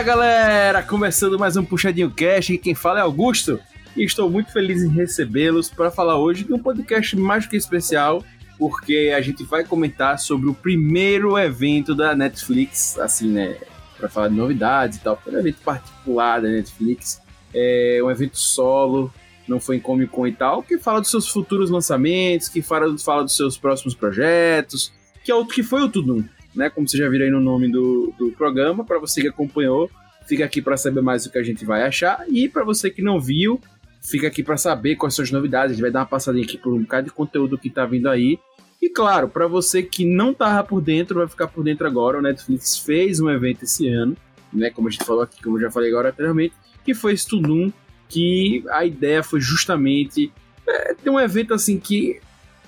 Fala galera, começando mais um Puxadinho Cast, quem fala é Augusto. E estou muito feliz em recebê-los para falar hoje de um podcast mais que especial, porque a gente vai comentar sobre o primeiro evento da Netflix, assim, né, para falar de novidades e tal, foi um evento particular da Netflix, é um evento solo, não foi em Comic Con e tal, que fala dos seus futuros lançamentos, que fala, fala dos seus próximos projetos, que é o que foi o Tudum, né? Como você já viram aí no nome do, do programa, para você que acompanhou, fica aqui para saber mais o que a gente vai achar, e para você que não viu, fica aqui para saber quais são as novidades. A gente vai dar uma passadinha aqui por um bocado de conteúdo que tá vindo aí. E claro, para você que não tava por dentro, vai ficar por dentro agora. O Netflix fez um evento esse ano, né? Como a gente falou aqui, como eu já falei agora anteriormente, que foi Studum, que a ideia foi justamente é, ter um evento assim que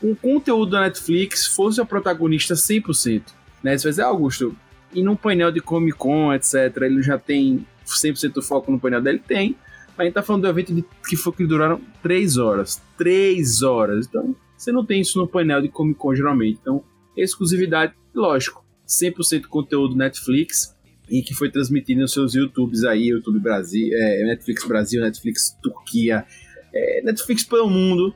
o conteúdo da Netflix fosse o protagonista 100%. Né? Você vai dizer, Augusto, e num painel de Comic Con, etc., ele já tem 100% do foco no painel dele? Tem. A gente tá falando do evento de, que foi que duraram 3 horas. 3 horas. Então, você não tem isso no painel de Comic Con geralmente. Então, exclusividade, lógico. 100% conteúdo Netflix e que foi transmitido nos seus YouTubes aí, YouTube Brasil, é, Netflix Brasil, Netflix Turquia, é, Netflix pelo mundo.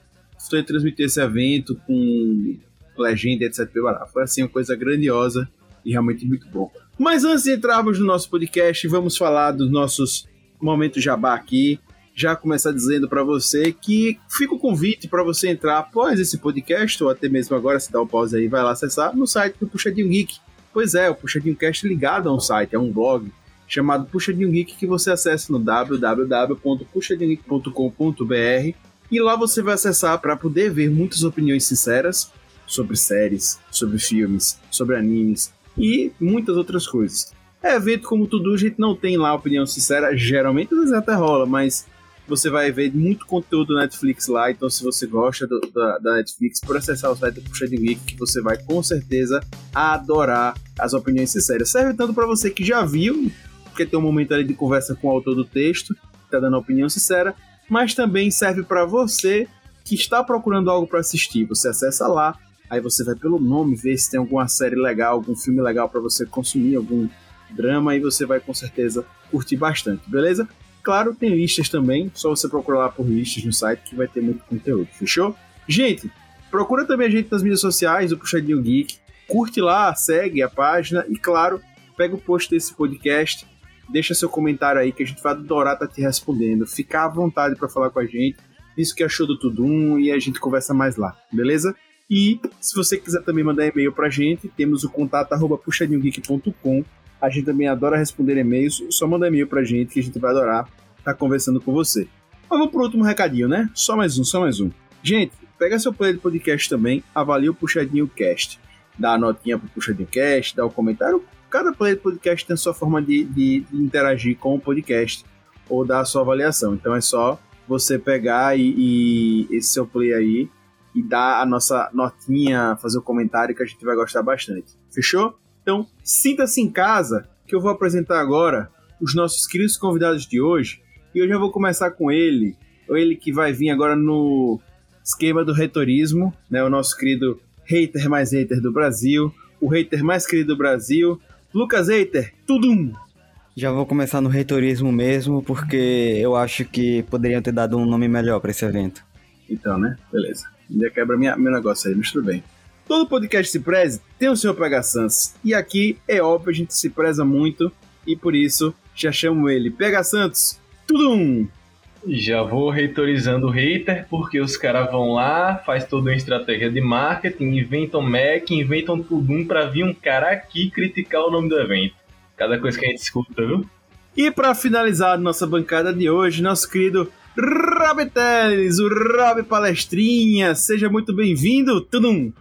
Foi transmitir esse evento com legenda, etc. Foi assim uma coisa grandiosa e realmente muito bom. Mas antes de entrarmos no nosso podcast, vamos falar dos nossos momentos jabá aqui. Já começar dizendo para você que fica o convite para você entrar após esse podcast, ou até mesmo agora, se dá um pause aí, vai lá acessar no site do Puxadinho Geek. Pois é, o Puxadinho Cast ligado a um site, é um blog chamado Puxadinho Geek que você acessa no www.puxadinhogeek.com.br e lá você vai acessar para poder ver muitas opiniões sinceras sobre séries, sobre filmes, sobre animes e muitas outras coisas. É evento como tudo, a gente não tem lá opinião sincera, geralmente às vezes até rola, mas você vai ver muito conteúdo Netflix lá, então se você gosta do, da, da, Netflix, por acessar o site do Puxa de Week, que você vai com certeza adorar as opiniões sinceras. Serve tanto para você que já viu, porque tem um momento ali de conversa com o autor do texto, que tá dando a opinião sincera, mas também serve para você que está procurando algo para assistir. Você acessa lá, Aí você vai pelo nome ver se tem alguma série legal, algum filme legal para você consumir, algum drama, e você vai com certeza curtir bastante, beleza? Claro, tem listas também, só você procurar lá por listas no site que vai ter muito conteúdo, fechou? Gente, procura também a gente nas mídias sociais, o Puxadinho Geek, curte lá, segue a página e, claro, pega o post desse podcast, deixa seu comentário aí que a gente vai adorar estar tá te respondendo. Fica à vontade para falar com a gente, isso que achou do Tudum e a gente conversa mais lá, beleza? E se você quiser também mandar e-mail pra gente, temos o contato arroba puxadinhogeek.com. A gente também adora responder e-mails, só manda e-mail pra gente que a gente vai adorar estar tá conversando com você. Mas vamos pro último recadinho, né? Só mais um, só mais um. Gente, pega seu player de podcast também, avalia o Puxadinho Cast. Dá a notinha pro Puxadinho Cast, dá o um comentário. Cada player de podcast tem a sua forma de, de, de interagir com o podcast ou dar a sua avaliação. Então é só você pegar e, e esse seu play aí e dar a nossa notinha, fazer o um comentário que a gente vai gostar bastante. Fechou? Então, sinta-se em casa, que eu vou apresentar agora os nossos queridos convidados de hoje. E eu já vou começar com ele, ele que vai vir agora no esquema do retorismo, né? O nosso querido hater mais hater do Brasil, o hater mais querido do Brasil, Lucas Hater, tudum! Já vou começar no reitorismo mesmo, porque eu acho que poderiam ter dado um nome melhor para esse evento. Então, né? Beleza. Ainda quebra minha, meu negócio aí, mas tudo bem. Todo podcast se preze tem o seu PH Santos. E aqui, é óbvio, a gente se preza muito. E por isso, já chamo ele PH Santos. Tudum! Já vou reitorizando o hater, porque os caras vão lá, faz toda uma estratégia de marketing, inventam Mac, inventam tudum pra vir um cara aqui criticar o nome do evento. Cada coisa que a gente escuta, viu? E para finalizar nossa bancada de hoje, nosso querido Rob Teles, o Rob Palestrinha, seja muito bem-vindo, Tudum.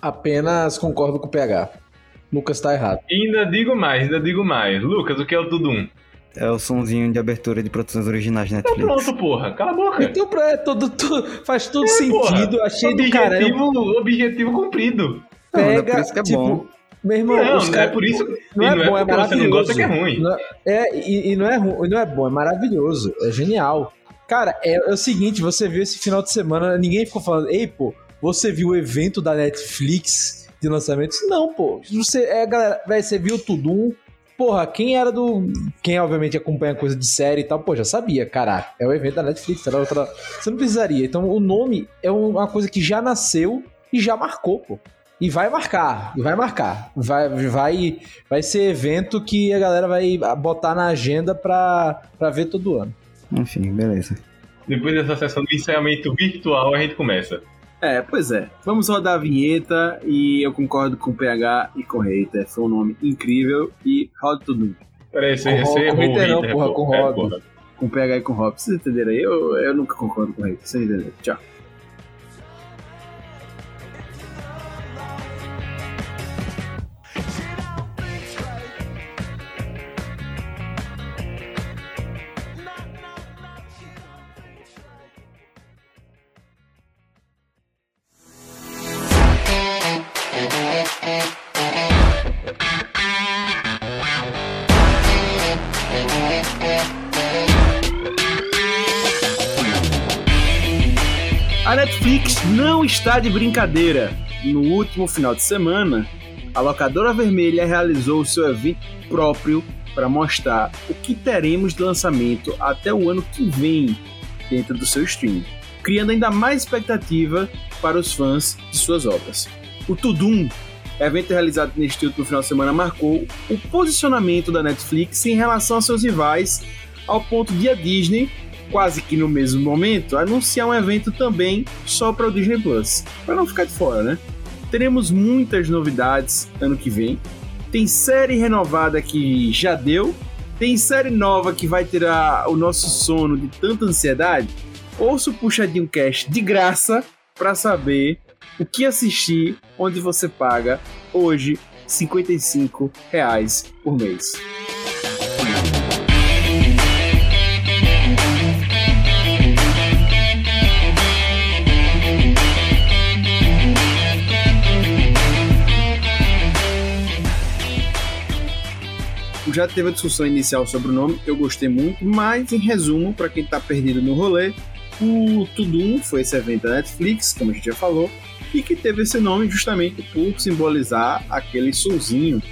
Apenas concordo com o PH. Lucas tá errado. E ainda digo mais, ainda digo mais. Lucas, o que é o Tudum? É o sonzinho de abertura de produções originais da Netflix. Então pronto, porra. Cala a boca. Então é, todo, todo, faz todo é, sentido. Porra. Achei objetivo, do caramba. Objetivo cumprido. Pega, não, é por isso que é tipo, bom. Meu irmão, não, não é por isso. Não, é, não é bom, é, é maravilhoso. Você não gosta que é ruim. Não é, é, e, e, não é ruim, não é bom, é maravilhoso. É genial. Cara, é, é, o seguinte, você viu esse final de semana, ninguém ficou falando, ei, pô, você viu o evento da Netflix de lançamentos? Não, pô. Você, é, galera, véio, você viu Tudum, porra, quem era do. Quem obviamente acompanha coisa de série e tal, pô, já sabia, caraca. É o evento da Netflix, era outra. Você não precisaria. Então o nome é uma coisa que já nasceu e já marcou, pô. E vai marcar, e vai marcar. Vai, vai, vai ser evento que a galera vai botar na agenda pra, pra ver todo ano. Enfim, beleza. Depois dessa sessão de ensaiamento virtual, a gente começa. É, pois é. Vamos rodar a vinheta e eu concordo com o PH e com o Hater. Foi um nome incrível e roda tudo. Peraí, você, Com você errou, com Hater não, Hater, porra, com É, Rob. Com o PH e com o Rob. Vocês entenderam aí? Eu, eu nunca concordo com o Hater. Vocês entenderam? Tchau. Está de brincadeira. No último final de semana, a locadora vermelha realizou o seu evento próprio para mostrar o que teremos de lançamento até o ano que vem dentro do seu streaming, criando ainda mais expectativa para os fãs de suas obras. O Tudum, evento realizado neste último final de semana, marcou o posicionamento da Netflix em relação a seus rivais, ao ponto de a Disney quase que no mesmo momento, anunciar um evento também só para o Disney Plus, para não ficar de fora, né? Teremos muitas novidades ano que vem. Tem série renovada que já deu, tem série nova que vai tirar o nosso sono de tanta ansiedade. Ouça o Puxadinho Cast de graça para saber o que assistir onde você paga hoje 55 reais por mês. Já teve a discussão inicial sobre o nome, eu gostei muito, mas em resumo, para quem tá perdido no rolê, o Tudum foi esse evento da Netflix, como a gente já falou, e que teve esse nome justamente por simbolizar aquele sonzinho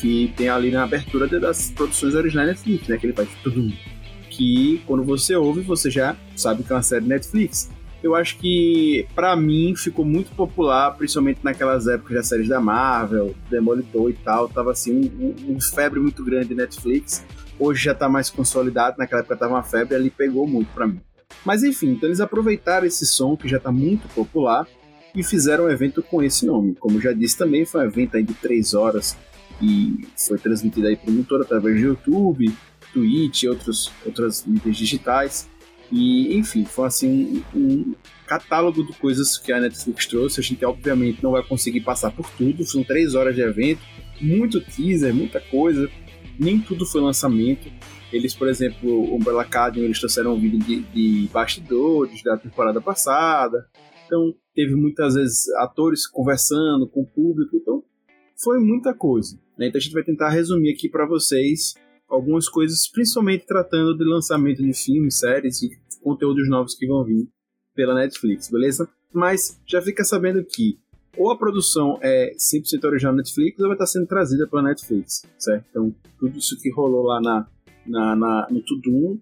que tem ali na abertura das produções originais da Netflix, né? Aquele faz Tudum. Que quando você ouve, você já sabe que é uma série Netflix. Eu acho que, para mim, ficou muito popular, principalmente naquelas épocas das séries da Marvel, Demolitor e tal. Tava assim, um, um, febre muito grande de Netflix. Hoje já tá mais consolidado, naquela época tava uma febre, ali pegou muito para mim. Mas enfim, então eles aproveitaram esse som que já tá muito popular e fizeram um evento com esse nome. Como já disse também, foi um evento aí de três horas e foi transmitido aí por todo através do YouTube, Twitch e outros, outras mídias digitais. E, enfim, foi assim um, um, catálogo de coisas que a Netflix trouxe. A gente, obviamente, não vai conseguir passar por tudo. São três horas de evento, muito teaser, muita coisa. Nem tudo foi lançamento. Eles, por exemplo, o Umbrella Academy, eles trouxeram um vídeo de, de bastidores da temporada passada. Então, teve muitas vezes atores conversando com o público. Então, foi muita coisa. Né? Então, a gente vai tentar resumir aqui para vocês algumas coisas, principalmente tratando de lançamento de filmes, séries e conteúdos novos que vão vir pela Netflix, beleza? Mas já fica sabendo que ou a produção é 100% original Netflix ou vai estar sendo trazida pela Netflix, certo? Então, tudo isso que rolou lá na, na, na no Tudum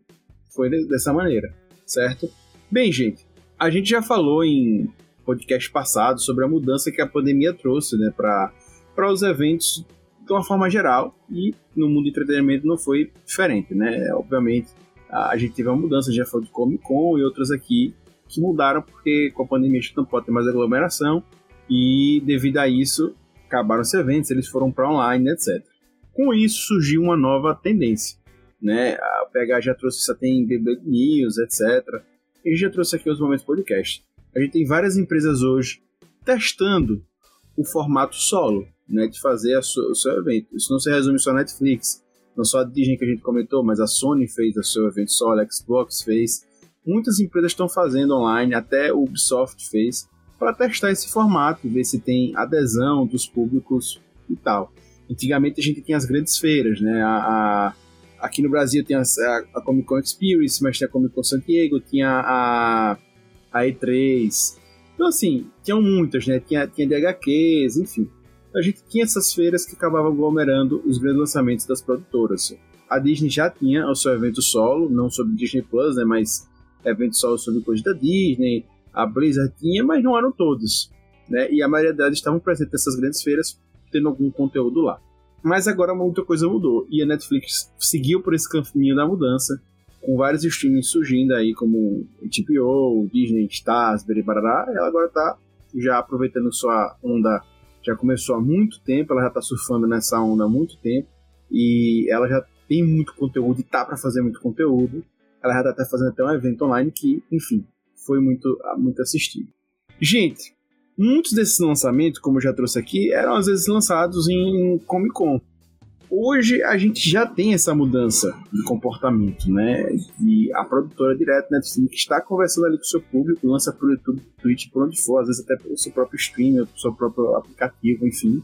foi dessa maneira, certo? Bem, gente, a gente já falou em podcast passado sobre a mudança que a pandemia trouxe, né, para os eventos de uma forma geral e no mundo do entretenimento não foi diferente, né? Obviamente a gente teve uma mudança, já falou de Comic Con e outras aqui que mudaram porque com a pandemia a gente não pode ter mais aglomeração e devido a isso acabaram os eventos, eles foram para online, etc. Com isso surgiu uma nova tendência, né? A PH já trouxe isso tem BB News, etc. E já trouxe aqui os momentos podcast. A gente tem várias empresas hoje testando o formato solo, né, de fazer o seu evento. Isso não se resume só a Netflix, não só a Disney que a gente comentou, mas a Sony fez o seu evento solo, a Xbox fez. Muitas empresas estão fazendo online, até o Ubisoft fez, para testar esse formato ver se tem adesão dos públicos e tal. Antigamente a gente tinha as grandes feiras, né? A, a, aqui no Brasil tem a, a, Comic Con Experience, mas tinha a Comic Con San Diego, tinha a, a E3. Então, assim, tinham muitas, né? Tinha, tinha DHQs, enfim. A gente tinha essas feiras que acabavam aglomerando os grandes lançamentos das produtoras. A Disney já tinha o seu evento solo, não sobre Disney Plus, né, mas evento solo sobre coisas da Disney, a Blizzard tinha, mas não eram todos. Né, e a maioria delas estavam presentes nessas grandes feiras, tendo algum conteúdo lá. Mas agora muita coisa mudou, e a Netflix seguiu por esse caminho da mudança, com vários streamings surgindo aí, como HBO, Disney, Stars, Beribarará, ela agora está já aproveitando sua onda, já começou há muito tempo, ela já está surfando nessa onda há muito tempo, e ela já tem muito conteúdo e tá para fazer muito conteúdo. Ela já tá até fazendo até um evento online que, enfim, foi muito, muito assistido. Gente, muitos desses lançamentos, como eu já trouxe aqui, eram às vezes lançados em Comic Con. Hoje a gente já tem essa mudança de comportamento, né? E a produtora direta Netflix está conversando ali com o seu público, lança pro YouTube, Twitch, por onde for, às vezes até pelo seu próprio stream, pelo seu próprio aplicativo, enfim.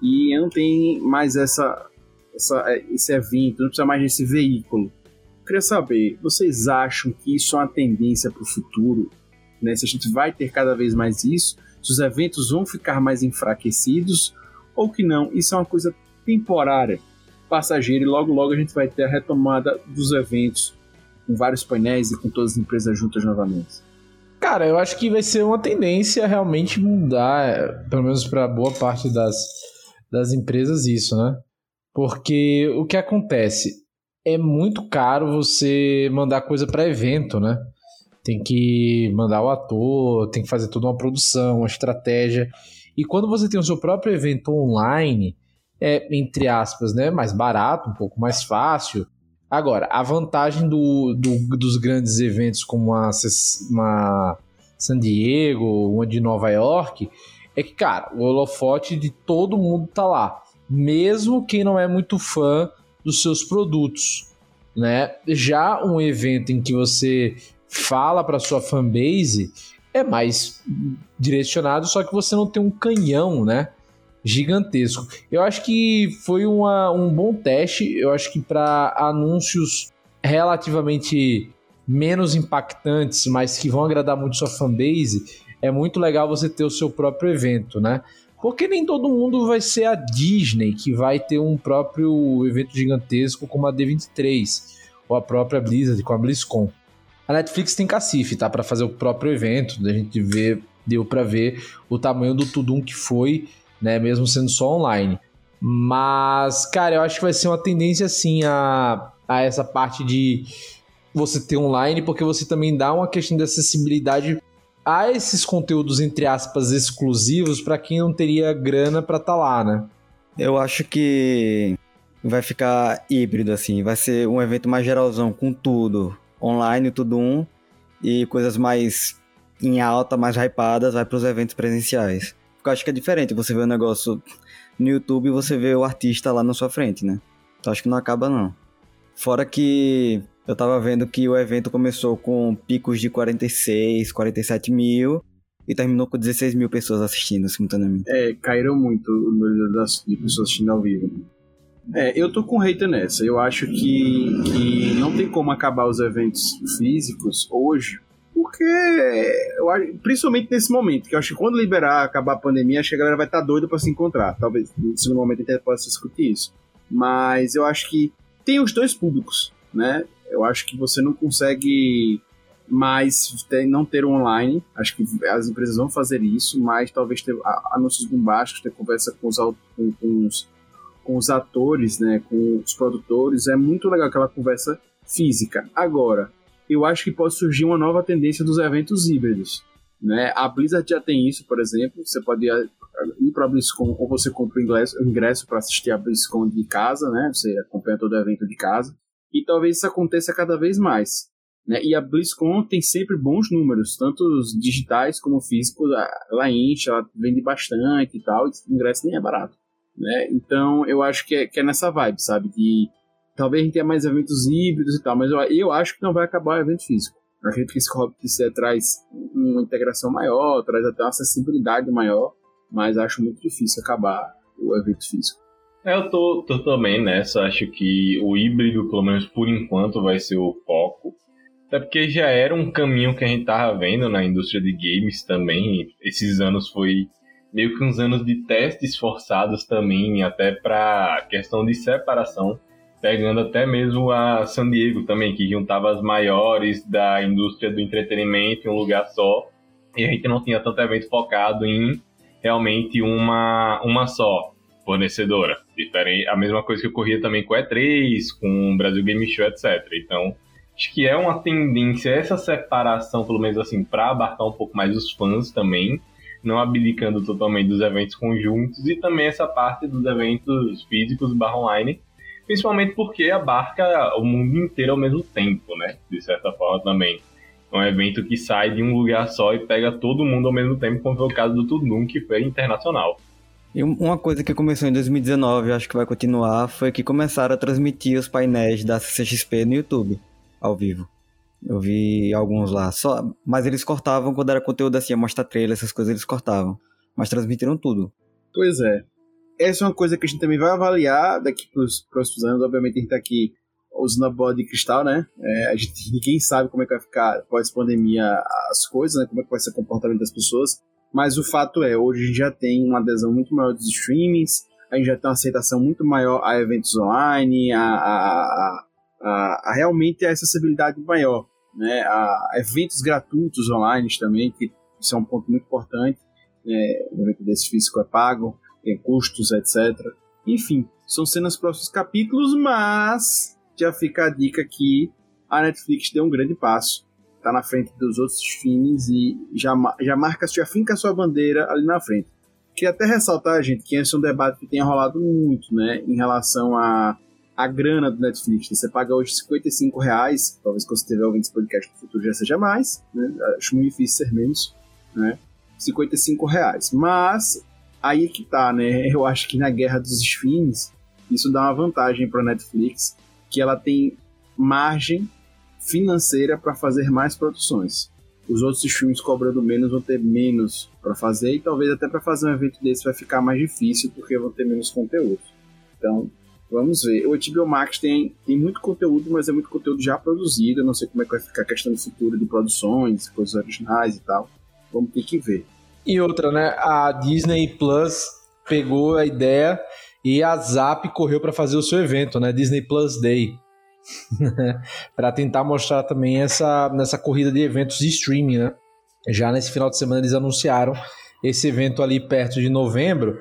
E não tem mais essa, essa, esse evento, não precisa mais desse veículo. Eu queria saber, vocês acham que isso é uma tendência para o futuro? Né? Se a gente vai ter cada vez mais isso, se os eventos vão ficar mais enfraquecidos ou que não, isso é uma coisa temporária passageiro e logo logo a gente vai ter a retomada dos eventos com vários painéis e com todas as empresas juntas novamente. Cara, eu acho que vai ser uma tendência realmente mudar, pelo menos para boa parte das, das empresas, isso, né? Porque o que acontece? É muito caro você mandar coisa para evento, né? Tem que mandar o ator, tem que fazer toda uma produção, uma estratégia. E quando você tem o seu próprio evento online, é, entre aspas, né, mais barato, um pouco mais fácil. Agora, a vantagem do, do dos grandes eventos como uma, uma San Diego, uma de Nova York, é que, cara, o holofote de todo mundo tá lá. Mesmo quem não é muito fã dos seus produtos, né? Já um evento em que você fala para sua fanbase é mais direcionado, só que você não tem um canhão, né? Gigantesco. Eu acho que foi uma, um bom teste. Eu acho que para anúncios relativamente menos impactantes, mas que vão agradar muito sua fanbase, é muito legal você ter o seu próprio evento, né? Porque nem todo mundo vai ser a Disney que vai ter um próprio evento gigantesco como a D23 ou a própria Blizzard com a BlizzCon. A Netflix tem cacife, tá, para fazer o próprio evento. A gente vê, deu para ver o tamanho do tudum que foi né? Mesmo sendo só online. Mas, cara, eu acho que vai ser uma tendência assim a, a essa parte de você ter online, porque você também dá uma questão de acessibilidade a esses conteúdos, entre aspas, exclusivos para quem não teria grana para estar tá lá, né? Eu acho que vai ficar híbrido, assim. Vai ser um evento mais geralzão, com tudo. Online, tudo um. E coisas mais em alta, mais hypadas, vai para os eventos presenciais eu acho que é diferente você ver um negócio no YouTube e você vê o artista lá na sua frente, né? Então acho que não acaba não. Fora que eu tava vendo que o evento começou com picos de 46, 47 mil e terminou com 16 mil pessoas assistindo simultaneamente. É, caíram muito o número de pessoas assistindo ao vivo. É, eu tô com hater nessa. Eu acho que, que não tem como acabar os eventos físicos hoje porque, eu acho, principalmente nesse momento, que eu acho que quando liberar, acabar a pandemia, acho que a galera vai estar tá doida para se encontrar. Talvez no momento a gente possa discutir isso. Mas eu acho que tem os dois públicos, né? Eu acho que você não consegue mais ter, não ter online. Acho que as empresas vão fazer isso, mas talvez ter anúncios bombásticos, ter conversa com os, com, com, os, com os atores, né? Com os produtores. É muito legal aquela conversa física. Agora, eu acho que pode surgir uma nova tendência dos eventos híbridos. Né? A Blizzard já tem isso, por exemplo. Você pode ir para a BlizzCon ou você compra o ingresso, para assistir a BlizzCon de casa, né? Você acompanha todo o evento de casa. E talvez isso aconteça cada vez mais. Né? E a BlizzCon tem sempre bons números, tanto os digitais como físicos. Ela enche, ela vende bastante e tal. E o ingresso nem é barato. Né? Então eu acho que é, que é nessa vibe, sabe? De Talvez a gente tenha mais eventos híbridos e tal, mas eu, eu acho que não vai acabar o evento físico. Eu acredito que esse Hobbit traz uma integração maior, traz até uma acessibilidade maior, mas acho muito difícil acabar o evento físico. É, eu tô, tô também nessa, acho que o híbrido, pelo menos por enquanto, vai ser o foco. Até porque já era um caminho que a gente tava vendo na indústria de games também. Esses anos foi meio que uns anos de testes forçados também, até para questão de separação, pegando até mesmo a San Diego também, que juntava as maiores da indústria do entretenimento em um lugar só, e a gente não tinha tanto evento focado em realmente uma, uma só fornecedora. A mesma coisa que ocorria também com o E3, com o Brasil Game Show, etc. Então, acho que é uma tendência essa separação, pelo menos assim, para abarcar um pouco mais os fãs também, não abdicando totalmente dos eventos conjuntos e também essa parte dos eventos físicos barra online, principalmente porque abarca o mundo inteiro ao mesmo tempo, né? De certa forma também. É um evento que sai de um lugar só e pega todo mundo ao mesmo tempo, como foi o caso do Tudum, que foi internacional. E uma coisa que começou em 2019, acho que vai continuar, foi que começaram a transmitir os painéis da CCXP no YouTube, ao vivo. Eu vi alguns lá, só, mas eles cortavam quando era conteúdo assim, mostra trailer, essas coisas eles cortavam. Mas transmitiram tudo. Pois é. Essa é uma coisa que a gente também vai avaliar daqui para os próximos anos. Obviamente a gente tá aqui usando a bola de cristal, né? É, a gente, ninguém sabe como é que vai ficar pós-pandemia as coisas, né? Como é que vai ser o comportamento das pessoas. Mas o fato é, hoje a gente já tem uma adesão muito maior dos streamings, a gente já tem uma aceitação muito maior a eventos online, a, a, a, a realmente a acessibilidade maior, né? A eventos gratuitos online também, que isso é um ponto muito importante. É, o evento desse físico é pago, tem custos, etc. Enfim, são cenas próximos capítulos, mas já fica a dica que a Netflix deu um grande passo. Tá na frente dos outros filmes e já, já marca, já finca a sua bandeira ali na frente. Queria até ressaltar, gente, que esse é um debate que tem rolado muito, né, em relação a a grana do Netflix. Você paga hoje 55 reais, talvez quando você estiver ouvindo esse podcast no futuro já seja mais, né? Acho muito difícil ser menos, né? 55 reais. Mas aí que tá, né? Eu acho que na guerra dos streams, isso dá uma vantagem para Netflix, que ela tem margem financeira para fazer mais produções. Os outros streams cobrando menos vão ter menos para fazer e talvez até para fazer um evento desse vai ficar mais difícil porque vão ter menos conteúdo. Então, vamos ver. O HBO Max tem, tem muito conteúdo, mas é muito conteúdo já produzido. Eu não sei como é que vai ficar a questão do futuro de produções, coisas originais e tal. Vamos ter que ver. E outra, né? A Disney Plus pegou a ideia e a Zap correu para fazer o seu evento, né? Disney Plus Day. para tentar mostrar também essa nessa corrida de eventos de streaming, né? Já nesse final de semana eles anunciaram esse evento ali perto de novembro,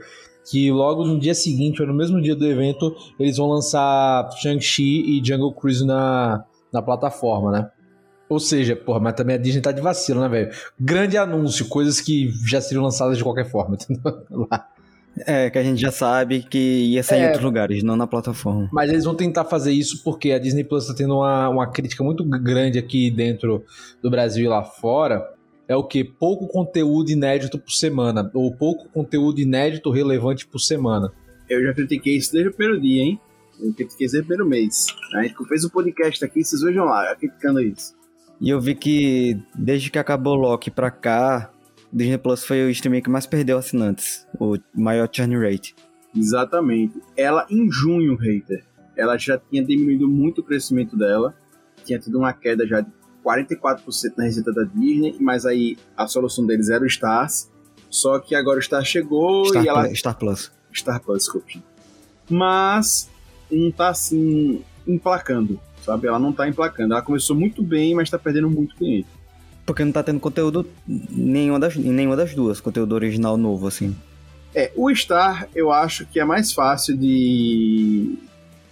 que logo no dia seguinte, ou no mesmo dia do evento, eles vão lançar Shang-Chi e Jungle Cruise na, na plataforma, né? Ou seja, porra, mas também a Disney tá de vacilo, né, velho? Grande anúncio, coisas que já seriam lançadas de qualquer forma, entendeu? Lá. É, que a gente já sabe que ia sair é, em outros lugares, não na plataforma. Mas eles vão tentar fazer isso porque a Disney Plus está tendo uma, uma crítica muito grande aqui dentro do Brasil e lá fora. É o que? Pouco conteúdo inédito por semana. Ou pouco conteúdo inédito relevante por semana. Eu já critiquei isso desde o primeiro dia, hein? Eu critiquei isso desde o primeiro mês. A gente fez o um podcast aqui, vocês vejam lá, criticando isso. E eu vi que desde que acabou o Loki pra cá, Disney Plus foi o streaming que mais perdeu assinantes, o maior churn rate. Exatamente. Ela, em junho, hater, ela já tinha diminuído muito o crescimento dela, tinha tido uma queda já de 44% na receita da Disney, mas aí a solução deles era o Stars, só que agora o Star chegou Star e ela... Star Plus. Star Plus, desculpe. Mas não tá assim emplacando, sabe? Ela não tá emplacando. Ela começou muito bem, mas tá perdendo muito cliente. Porque não tá tendo conteúdo nenhuma das, em nenhuma das duas, conteúdo original novo, assim. É, o Star eu acho que é mais fácil de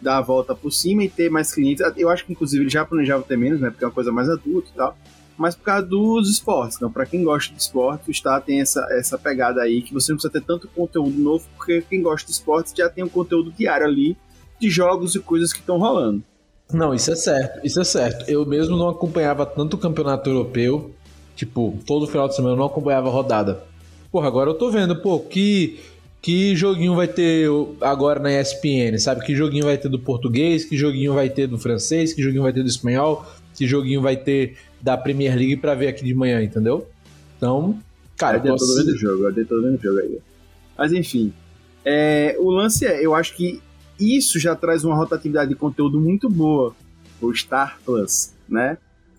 dar a volta por cima e ter mais clientes. Eu acho que inclusive ele já planejava ter menos, né? Porque é uma coisa mais adulta e tal. Mas por causa dos esportes. Então, para quem gosta de esporte, o Star tem essa, essa pegada aí que você não precisa ter tanto conteúdo novo, porque quem gosta de esportes já tem um conteúdo diário ali de jogos e coisas que estão rolando. Não, isso é certo, isso é certo. Eu mesmo não acompanhava tanto o campeonato europeu, tipo, todo final de semana eu não acompanhava a rodada. Porra, agora eu tô vendo, pô, que, que joguinho vai ter agora na ESPN, sabe? Que joguinho vai ter do português, que joguinho vai ter do francês, que joguinho vai ter do espanhol, que joguinho vai ter da Premier League pra ver aqui de manhã, entendeu? Então, cara, eu tô vendo o jogo, eu tô vendo o jogo aí. Mas enfim, é, o lance é, eu acho que isso já traz uma rotatividade de conteúdo muito boa o Star Plus, né?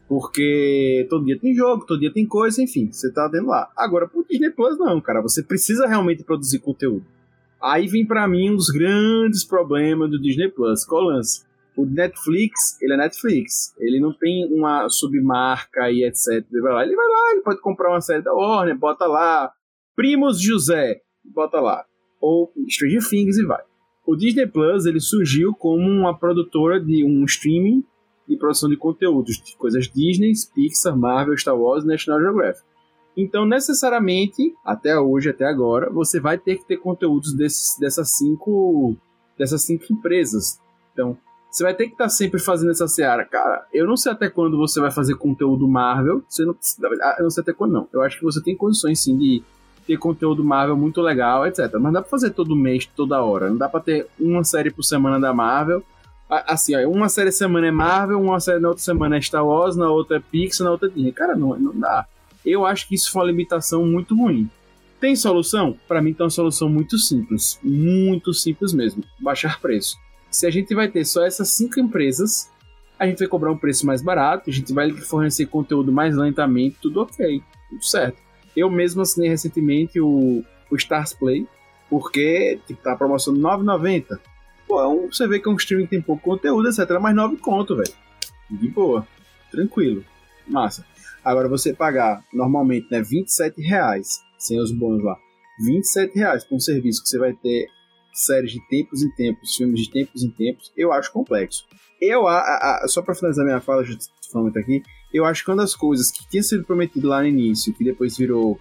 Porque todo dia tem jogo, todo dia tem coisa, enfim, você tá tendo lá. Agora, pro Disney Plus, não, cara. Você precisa realmente produzir conteúdo. Aí vem para mim um dos grandes problemas do Disney Plus. Qual o lance? O Netflix, ele é Netflix. Ele não tem uma submarca e etc. Ele vai lá, ele vai lá, ele pode comprar uma série da Warner, bota lá. Primos José, bota lá. Ou Stranger Things e vai. O Disney Plus, ele surgiu como uma produtora de um streaming de produção de conteúdos, de coisas Disney, Pixar, Marvel, Star Wars e National Geographic. Então, necessariamente, até hoje, até agora, você vai ter que ter conteúdos desses, dessas cinco dessas cinco empresas. Então, você vai ter que estar tá sempre fazendo essa seara. Cara, eu não sei até quando você vai fazer conteúdo Marvel. Você não, eu não sei até quando não. Eu acho que você tem condições sim de ter conteúdo Marvel muito legal, etc. Mas não dá pra fazer todo mês, toda hora. Não dá pra ter uma série por semana da Marvel Assim, ó, uma série semana é Marvel, uma série na outra semana é Star Wars, na outra é Pixar, na outra é Disney. Cara, não, não dá. Eu acho que isso foi uma limitação muito ruim. Tem solução? Para mim tem uma solução muito simples. Muito simples mesmo. Baixar preço. Se a gente vai ter só essas cinco empresas, a gente vai cobrar um preço mais barato, a gente vai fornecer conteúdo mais lentamente, tudo ok. Tudo certo. Eu mesmo assinei recentemente o, o Stars Play, porque tipo, tá a promoção de 9,90 Pô, é um, você vê que é um streaming que tem pouco conteúdo, etc. Mas 9 conto, velho. De boa. Tranquilo. Massa. Agora você pagar normalmente, né, 27 reais, sem os bônus lá. 27 reais por um serviço que você vai ter séries de tempos em tempos, filmes de tempos em tempos, eu acho complexo. Eu, a, a, só pra finalizar minha fala, já falando aqui, eu acho que uma das coisas que tinha sido prometido lá no início, que depois virou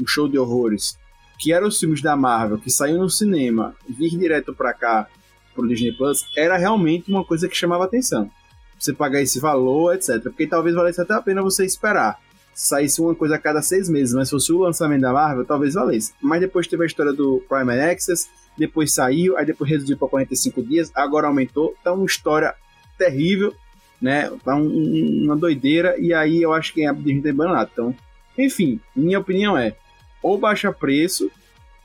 um show de horrores, que eram os filmes da Marvel, que saíram no cinema, vir direto pra cá pro Disney Plus era realmente uma coisa que chamava atenção. Você pagar esse valor, etc. Porque talvez valesse até a pena você esperar. Saísse uma coisa a cada seis meses, mas se fosse o lançamento da Marvel, talvez valesse. Mas depois teve a história do Prime Access, depois saiu, aí depois reduziu para 45 dias, agora aumentou. Tá uma história terrível, né? Tá um, uma doideira, e aí eu acho que a Disney tá embanado. Então, enfim, minha opinião é: ou baixa preço,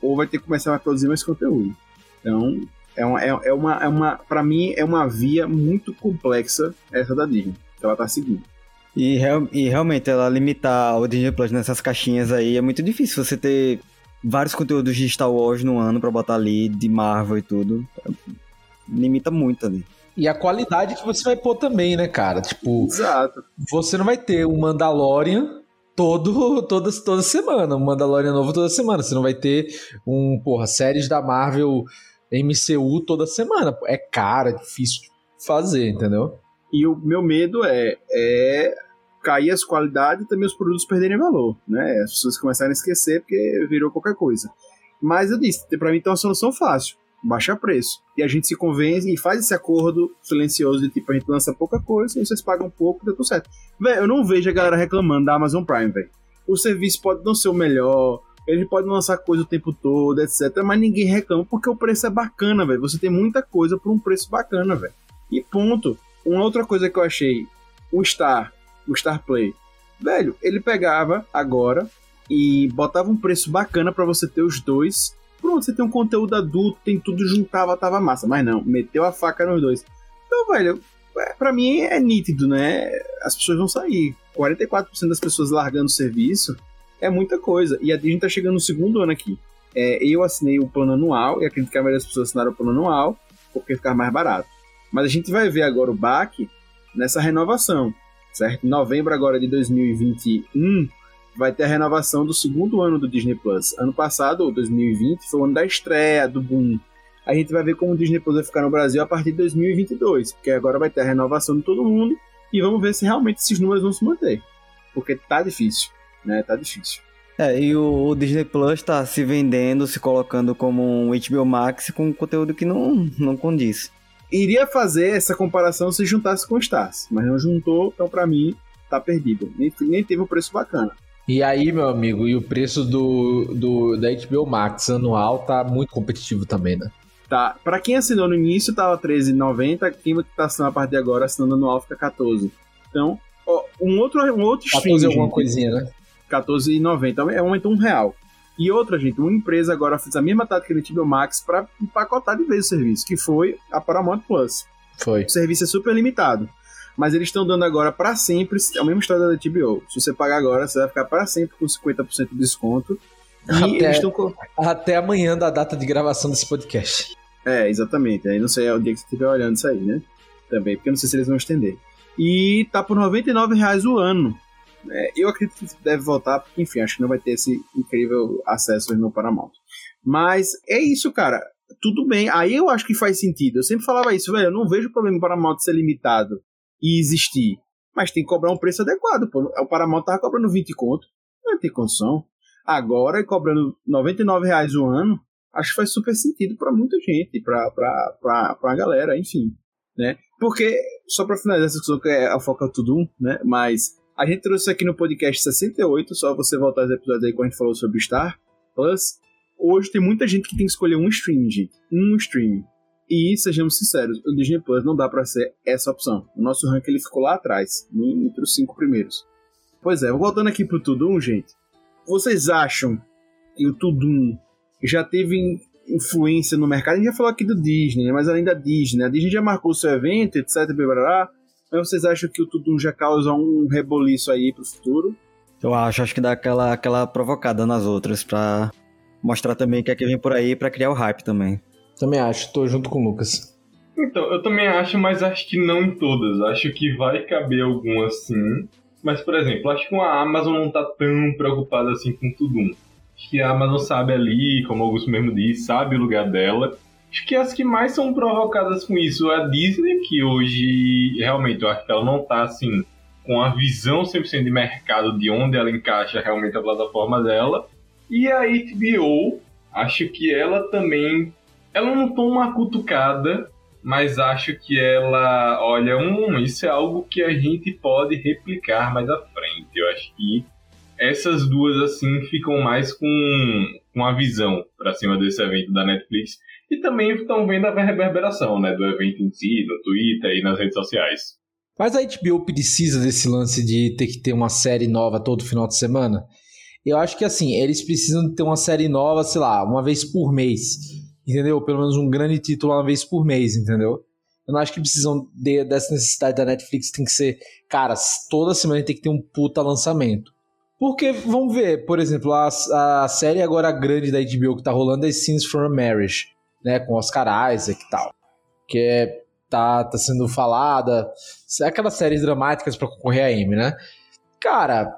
ou vai ter que começar a produzir mais conteúdo. Então, é uma, é, é uma, é uma para mim, é uma via muito complexa essa da Disney, que ela tá seguindo. E, real, e realmente, ela limitar o Disney Plus nessas caixinhas aí é muito difícil você ter vários conteúdos de Star Wars no ano para botar ali, de Marvel e tudo. Limita muito ali. E a qualidade que você vai pôr também, né, cara? Tipo, Exato. você não vai ter o Mandalorian todo, toda, toda semana, um Mandalorian novo toda semana. Você não vai ter um, porra, séries da Marvel MCU toda semana. É caro, é difícil de fazer, entendeu? E o meu medo é, é cair as qualidades e também os produtos perderem valor, né? As pessoas começarem a esquecer porque virou qualquer coisa. Mas eu disse, para mim tem uma solução fácil, baixa preço. E a gente se convence e faz esse acordo silencioso de tipo, a gente lança pouca coisa e vocês pagam pouco, deu tudo certo. Velho, eu não vejo a galera reclamando da Amazon Prime, velho. O serviço pode não ser o melhor, ele pode lançar coisa o tempo todo, etc. Mas ninguém reclama porque o preço é bacana, velho. Você tem muita coisa por um preço bacana, velho. E ponto. Uma outra coisa que eu achei, o Star, o Star Play, velho, ele pegava agora e botava um preço bacana para você ter os dois. Pronto, você tem um conteúdo adulto, tem tudo, juntava, tava massa. Mas não, meteu a faca nos dois. Então, velho, é, para mim é nítido, né? As pessoas vão sair. 44% das pessoas largando o serviço é muita coisa. E a Disney tá chegando no segundo ano aqui. É, eu assinei o plano anual, e acredito que a maioria das pessoas assinaram o plano anual, porque ficar mais barato. Mas a gente vai ver agora o BAC nessa renovação, certo? Em novembro agora de 2021, vai ter a renovação do segundo ano do Disney Plus. Ano passado, 2020, foi o ano da estreia, do boom. A gente vai ver como o Disney Plus vai ficar no Brasil a partir de 2022, porque agora vai ter a renovação de todo mundo e vamos ver se realmente esses números vão se manter, porque tá difícil né? Tá difícil. É, e o, o, Disney Plus tá se vendendo, se colocando como um HBO Max com conteúdo que não, não condiz. Iria fazer essa comparação se juntasse com o Stars, mas não juntou, então para mim tá perdido. Nem, nem teve um preço bacana. E aí, meu amigo, e o preço do, do da HBO Max anual tá muito competitivo também, né? Tá. Pra quem assinou no início, tava R$13,90. Quem tá assinando a partir de agora, assinando anual, fica 14. Então, ó, um outro, um outro 14 stream, alguma gente, coisinha, né? 14,90. É aumento um real. E outra, gente, uma empresa agora fez a mesma tática no HBO Max para empacotar de vez o serviço, que foi a Paramount Plus. Foi. O serviço é super limitado. Mas eles estão dando agora para sempre, é a mesma história da HBO. Se você pagar agora, você vai ficar para sempre com 50% de desconto. E Até- eles estão. Até amanhã da data de gravação desse podcast. É, exatamente. Aí não sei é o dia que você estiver olhando isso aí, né? Também, porque eu não sei se eles vão estender. E tá por 99 reais o ano. É, eu acredito que deve voltar, porque, enfim, acho que não vai ter esse incrível acesso no Paramount. Mas é isso, cara. Tudo bem. Aí eu acho que faz sentido. Eu sempre falava isso, velho. Eu não vejo problema o Paramount ser limitado e existir. Mas tem que cobrar um preço adequado. Pô. O Paramount tava cobrando 20 conto. Não tem condição. Agora, cobrando 99 reais o ano, acho que faz super sentido para muita gente, pra, pra, pra, pra galera, enfim. Né? Porque, só para finalizar essa discussão, que é a Foca Tudo, né? Mas a gente trouxe aqui no podcast 68, só você voltar aos episódios aí quando a gente falou sobre Star Plus. Hoje tem muita gente que tem que escolher um stream, gente. Um stream. E, sejamos sinceros, o Disney Plus não dá para ser essa opção. O nosso ranking ele ficou lá atrás, entre os cinco primeiros. Pois é, voltando aqui pro Tudum, gente. Vocês acham que o Tudum já teve influência no mercado? A gente já falou aqui do Disney, né? mas além da Disney, a Disney já marcou seu evento, etc. blá. Mas vocês acham que o Tudum já causa um reboliço aí pro futuro? Eu acho, acho que dá aquela, aquela provocada nas outras pra mostrar também o que é que vem por aí pra criar o hype também. Também acho, tô junto com o Lucas. Então, eu também acho, mas acho que não em todas. Acho que vai caber algumas sim. Mas, por exemplo, acho que a Amazon não tá tão preocupada assim com tudo. Acho que a Amazon sabe ali, como o Augusto mesmo disse, sabe o lugar dela. Acho que as que mais são provocadas com isso é a Disney, que hoje realmente eu acho que ela não tá assim com a visão 100% de mercado de onde ela encaixa realmente a plataforma dela. E a HBO, acho que ela também. Ela não toma uma cutucada, mas acho que ela. Olha, hum, isso é algo que a gente pode replicar mais à frente. Eu acho que essas duas, assim, ficam mais com, com a visão pra cima desse evento da Netflix. E também estão vendo a reverberação, né, do evento em si, no Twitter e nas redes sociais. Mas a HBO precisa desse lance de ter que ter uma série nova todo final de semana? Eu acho que assim, eles precisam ter uma série nova, sei lá, uma vez por mês. Entendeu? Pelo menos um grande título uma vez por mês, entendeu? Eu não acho que precisam de- dessa necessidade da Netflix, tem que ser, cara, toda semana tem que ter um puta lançamento. Porque, vamos ver, por exemplo, a, a série agora grande da HBO que tá rolando é Scenes from a Marriage, né? Com Oscar Isaac e tal. Que é, tá, tá sendo falada. É aquelas séries dramáticas pra concorrer a Emmy, né? Cara,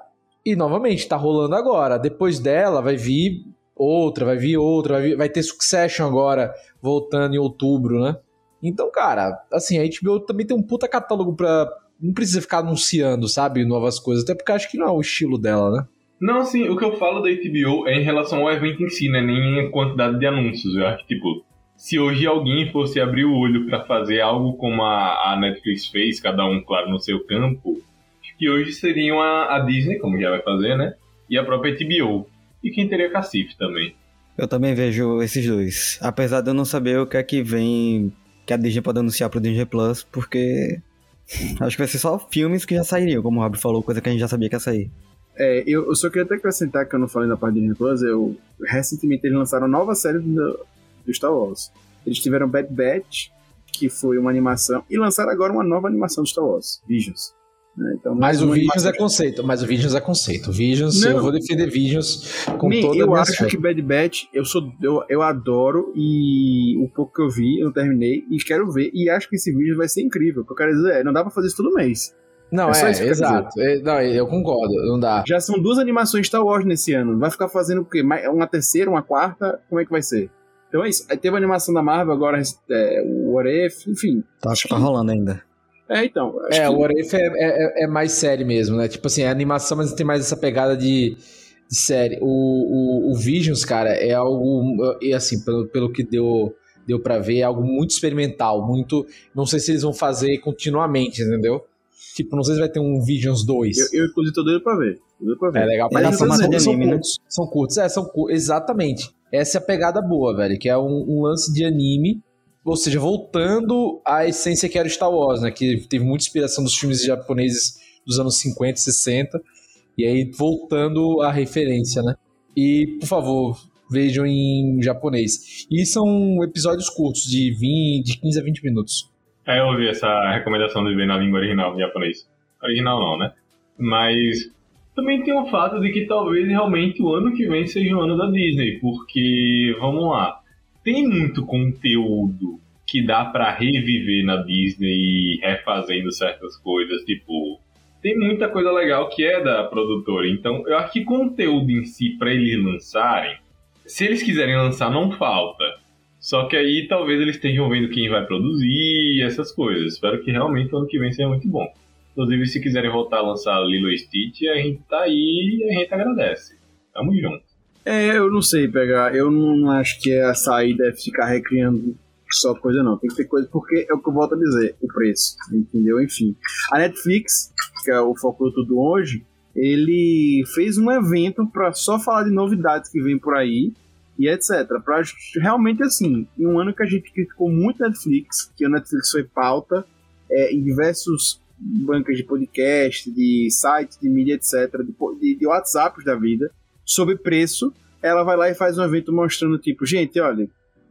e novamente, tá rolando agora. Depois dela vai vir outra, vai vir outra, vai, vir- vai ter Succession agora, voltando em outubro, né? Então, cara, assim, a HBO também tem um puta catálogo pra. Não precisa ficar anunciando, sabe, novas coisas, até porque acho que não é o estilo dela, né? Não, assim, o que eu falo da HBO é em relação ao evento em si, né? Nem em quantidade de anúncios. Eu acho que, tipo, se hoje alguém fosse abrir o olho pra fazer algo como a, a Netflix fez, cada um, claro, no seu campo, que hoje seriam a, a Disney, como já vai fazer, né? E a própria HBO. E quem teria Cacife também. Eu também vejo esses dois. Apesar de eu não saber o que é que vem que a Disney pode anunciar pro Disney Plus, porque acho que vai ser só filmes que já sairiam, como o Rob falou, coisa que a gente já sabia que ia sair. É, eu, eu só queria até acrescentar que eu não falei na parte do Disney Plus, eu, recentemente eles lançaram uma nova série do, do Star Wars. Eles tiveram Bad Batch, que foi uma animação, e lançaram agora uma nova animação do Star Wars, Visions. Né? Então, Mas mais o Visions é conceito, mas o Visions é conceito. Visions, Não. eu vou defender Visions com Man, toda a eu minha acho fé. que Bad Batch, eu sou eu, eu adoro e o pouco que eu vi, eu terminei e quero ver e acho que esse vídeo vai ser incrível. O que eu quero dizer é, não dá pra fazer isso todo mês. Não, É é, só isso que eu quero exato. É, não, eu concordo, não dá. Já são duas animações Star Wars nesse ano. Vai ficar fazendo o quê? Mais- Uma terceira, uma quarta? Como é que vai ser? Então é isso. Aí teve a animação da Marvel, agora é, o What If, enfim. Tá, acho que tá rolando ainda. É, então. É, o What If é, é, é mais série mesmo, né? Tipo assim, é animação, mas tem mais essa pegada de, de série. O, o, o Visions, cara, é algo. E assim, pelo, pelo que deu, deu pra ver, é algo muito experimental. Muito. Não sei se eles vão fazer continuamente, entendeu? Tipo, não sei se vai ter um Visions 2. eu, eu, inclusive, tô doido pra ver. Tô doido pra ver. É legal é formato são, de são anime, né? curtos, são curtos. É, são. Exatamente. Essa é a pegada boa, velho. Que é um, um lance de anime. Ou seja, voltando à essência que era Star Wars, né? Que teve muita inspiração dos filmes japoneses dos anos 50 e 60. E aí, voltando à referência, né? E, por favor, vejam em japonês. E são episódios curtos, de 20, de 15 a 20 minutos. É, eu ouvi essa recomendação de ver na língua original, em japonês. Original não, né? Mas também tem o fato de que talvez realmente o ano que vem seja o ano da Disney, porque, vamos lá, tem muito conteúdo que dá para reviver na Disney refazendo certas coisas, tipo, tem muita coisa legal que é da produtora. Então, eu acho que conteúdo em si para eles lançarem, se eles quiserem lançar, não falta. Só que aí talvez eles estejam vendo quem vai produzir essas coisas. Espero que realmente o ano que vem seja muito bom. Inclusive, se quiserem voltar a lançar Lilo e Stitch, a gente tá aí e a gente agradece. Tamo junto. É, eu não sei pegar. Eu não acho que a saída é ficar recriando só coisa, não. Tem que ter coisa, porque é o que eu volto a dizer, o preço. Entendeu? Enfim. A Netflix, que é o foco do tudo hoje, ele fez um evento para só falar de novidades que vem por aí e etc. Pra realmente assim, em um ano que a gente criticou muito Netflix, que o Netflix foi pauta é, em diversos bancas de podcast, de sites, de mídia, etc., de, de WhatsApps da vida, sobre preço, ela vai lá e faz um evento mostrando, tipo, gente, olha,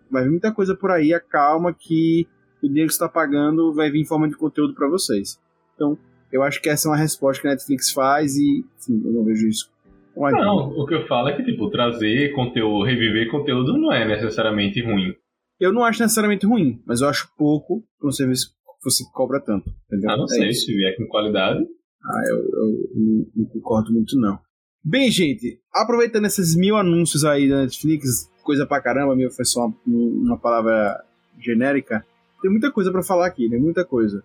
vai vir muita coisa por aí, acalma que o dinheiro que está pagando vai vir em forma de conteúdo para vocês. Então, eu acho que essa é uma resposta que a Netflix faz e, enfim, eu não vejo isso. Não, o que eu falo é que, tipo, trazer conteúdo, reviver conteúdo não é necessariamente ruim. Eu não acho necessariamente ruim, mas eu acho pouco para um serviço você cobra tanto. Entendeu? Ah, não é sei, isso. se vier com qualidade. Ah, eu, eu, eu, não concordo muito, não. Bem, gente, aproveitando esses mil anúncios aí da Netflix, coisa pra caramba, mil foi só uma, uma palavra genérica, tem muita coisa para falar aqui, né? Muita coisa.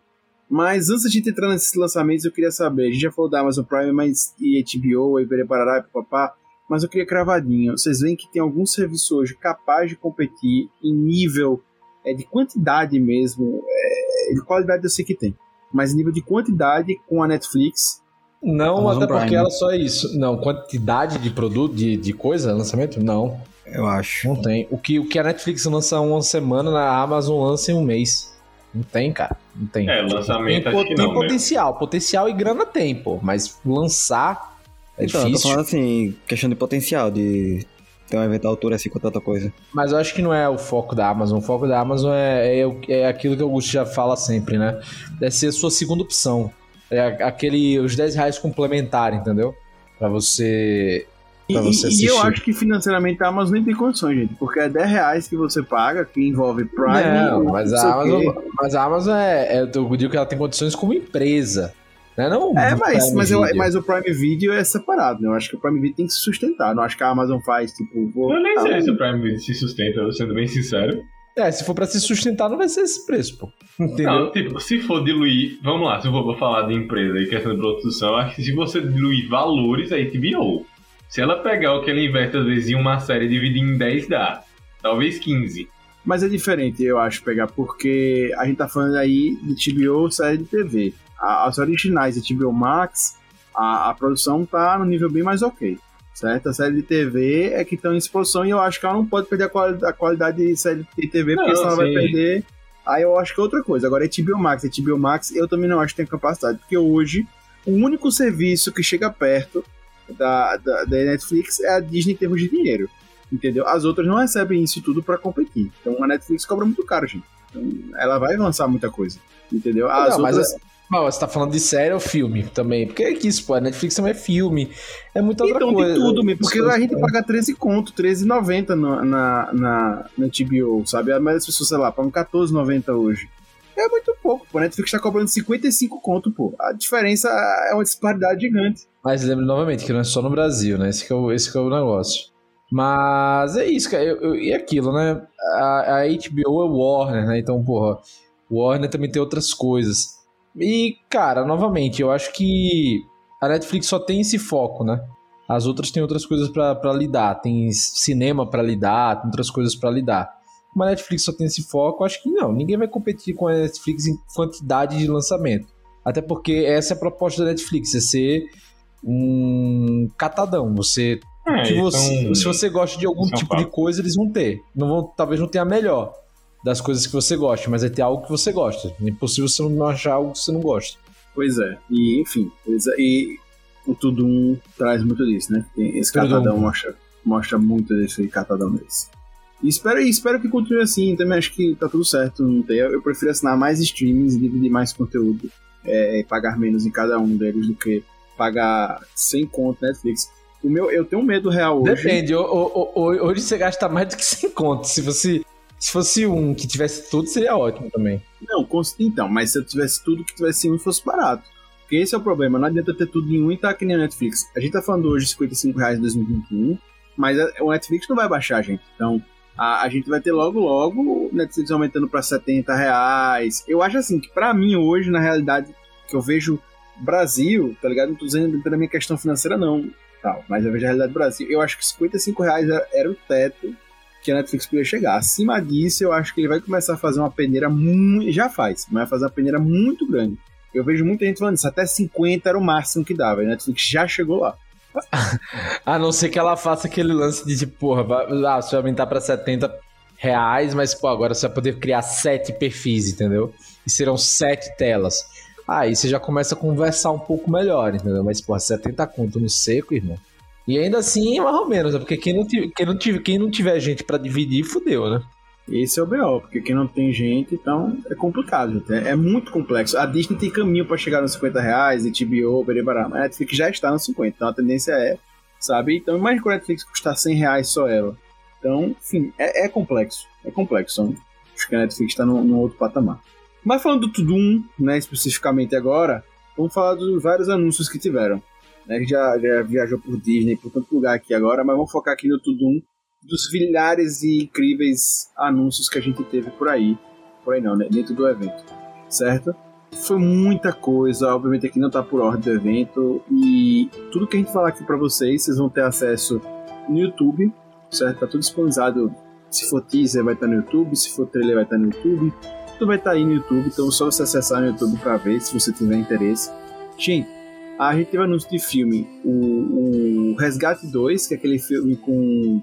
Mas antes de entrar nesses lançamentos, eu queria saber, a gente já falou da Amazon Prime, mas e HBO, e Parará, e papá, mas eu queria cravadinho. Vocês veem que tem algum serviço hoje capaz de competir em nível é, de quantidade mesmo, é, de qualidade eu sei que tem, mas nível de quantidade com a Netflix. Não, Amazon até Prime. porque ela só é isso. Não, quantidade de produto, de, de coisa, lançamento? Não. Eu acho. Não tem. O que, o que a Netflix lança uma semana, na Amazon lança em um mês. Não tem, cara. Não tem. É, lançamento tem, acho tem que não, potencial. Né? Potencial e grana tem, pô. Mas lançar é então, difícil. Eu tô falando assim, questão de potencial, de ter um evento da altura assim com tanta coisa. Mas eu acho que não é o foco da Amazon. O foco da Amazon é, é, é aquilo que o Augusto já fala sempre, né? Deve ser a sua segunda opção. É aquele, os 10 reais complementares, entendeu? Pra você. Pra você e, assistir. e eu acho que financeiramente a Amazon nem tem condições, gente. Porque é 10 reais que você paga, que envolve Prime. Não, mas a, Amazon, mas a Amazon é, é. Eu digo que ela tem condições como empresa. Né? Não é, mas, mas, eu, mas, o Prime Video é separado, né? Eu acho que o Prime Video tem que se sustentar. Não acho que a Amazon faz, tipo. Vou, eu nem sei se o Prime Video se sustenta, sendo bem sincero. É, se for pra se sustentar, não vai ser esse preço, pô. Entendeu? Não, tipo, se for diluir. Vamos lá, se eu for falar de empresa e questão de produção, acho que se você diluir valores, aí HBO. Se ela pegar o que ela investe, às vezes, em uma série e dividir em 10, dá. Talvez 15. Mas é diferente, eu acho, pegar, porque a gente tá falando aí de HBO série de TV as originais de HBO Max, a, a produção tá no nível bem mais ok. Certo? A série de TV é que estão em exposição e eu acho que ela não pode perder a, quali a qualidade de série de TV, porque não, senão ela vai perder. Aí eu acho que é outra coisa. Agora, HBO Max, HBO Max, eu também não acho que tem capacidade, porque hoje o único serviço que chega perto da, da, da Netflix é a Disney em termos de dinheiro. Entendeu? As outras não recebem isso tudo para competir. Então a Netflix cobra muito caro, gente. Então, ela vai lançar muita coisa. Entendeu? As não, outras. Mas... Não, você tá falando de série ou filme também? Porque é que isso, pô, a Netflix também é filme. É muita outra então, coisa. Então, de tudo mesmo. Porque a gente paga 13 conto, 13,90 na, na, na, na HBO, sabe? Mas as pessoas, sei lá, pagam 14,90 hoje. É muito pouco, pô. A Netflix tá cobrando 55 conto, pô. A diferença é uma disparidade gigante. Mas lembre novamente que não é só no Brasil, né? Esse que é o, esse que é o negócio. Mas é isso, cara. Eu, eu, e aquilo, né? A, a HBO é Warner, né? Então, porra, Warner também tem outras coisas. E, cara, novamente, eu acho que a Netflix só tem esse foco, né? As outras têm outras coisas para lidar, tem cinema para lidar, tem outras coisas para lidar. Como a Netflix só tem esse foco, acho que não, ninguém vai competir com a Netflix em quantidade de lançamento. Até porque essa é a proposta da Netflix, é ser um catadão. Você, é, você se você gosta de algum tipo de coisa, eles vão ter. Não vão, talvez não tenha a melhor, das coisas que você gosta, mas é ter algo que você gosta. É impossível você não achar algo que você não gosta. Pois é, e enfim, e o Tudum traz muito disso, né? Esse catadão mostra, mostra muito desse catadão desse. E espero, espero que continue assim, também acho que tá tudo certo. Não tem, eu prefiro assinar mais streamings, dividir mais conteúdo, é, pagar menos em cada um deles do que pagar sem conto Netflix. O meu, eu tenho um medo real hoje. Depende, hoje você gasta mais do que sem conto. Se fosse, se fosse um que tivesse tudo, seria ótimo também. Não, então, mas se eu tivesse tudo que tivesse um fosse barato. Porque esse é o problema, não adianta ter tudo em um e tá que nem a Netflix. A gente tá falando hoje de 55 reais em 2021, mas o Netflix não vai baixar, gente. Então, a, a gente vai ter logo, logo o Netflix aumentando para 70 reais. Eu acho assim, que para mim hoje, na realidade, que eu vejo Brasil, tá ligado? Não tô dizendo pela minha questão financeira, não, tal, mas eu vejo a realidade do Brasil. Eu acho que 55 reais era, era o teto que a Netflix podia chegar. Acima disso, eu acho que ele vai começar a fazer uma peneira muito. Já faz, mas vai fazer uma peneira muito grande. Eu vejo muita gente falando isso, até 50 era o máximo que dava, e a Netflix já chegou lá. a não ser que ela faça aquele lance de tipo, porra, vai, ah, você vai aumentar pra 70 reais, mas pô, agora você vai poder criar sete perfis, entendeu? E serão sete telas. Aí você já começa a conversar um pouco melhor, entendeu? Mas, pô, 70 conto no seco, irmão. E ainda assim, mais ou menos, né? porque quem não, tiver, quem não, tiver, quem não tiver gente para dividir, fudeu, né? Esse é o BO, porque quem não tem gente, então é complicado. É, é muito complexo. A Disney tem caminho para chegar nos 50 reais, e TBO, Berebará, mas a Netflix já está nos 50, então a tendência é, sabe? Então imagina que a Netflix custar 100 reais só ela. Então, enfim, é, é complexo. É complexo. Acho que a Netflix está num, num, outro patamar. Mas falando do Tudum, né, especificamente agora, vamos falar dos vários anúncios que tiveram. Né, a gente já, já viajou por Disney, por tanto lugar aqui agora, mas vamos focar aqui no Tudum dos milhares e incríveis anúncios que a gente teve por aí. Por aí não, né? Dentro do evento. Certo? Foi muita coisa, obviamente aqui não tá por ordem do evento. E tudo que a gente falar aqui para vocês, vocês vão ter acesso no YouTube, certo? Tá tudo disponibilizado. Se for teaser, vai estar tá no YouTube. Se for trailer, vai estar tá no YouTube. Tudo vai estar tá aí no YouTube, então é só você acessar no YouTube para ver se você tiver interesse. Gente, a gente teve anúncio de filme, o, o Resgate 2, que é aquele filme com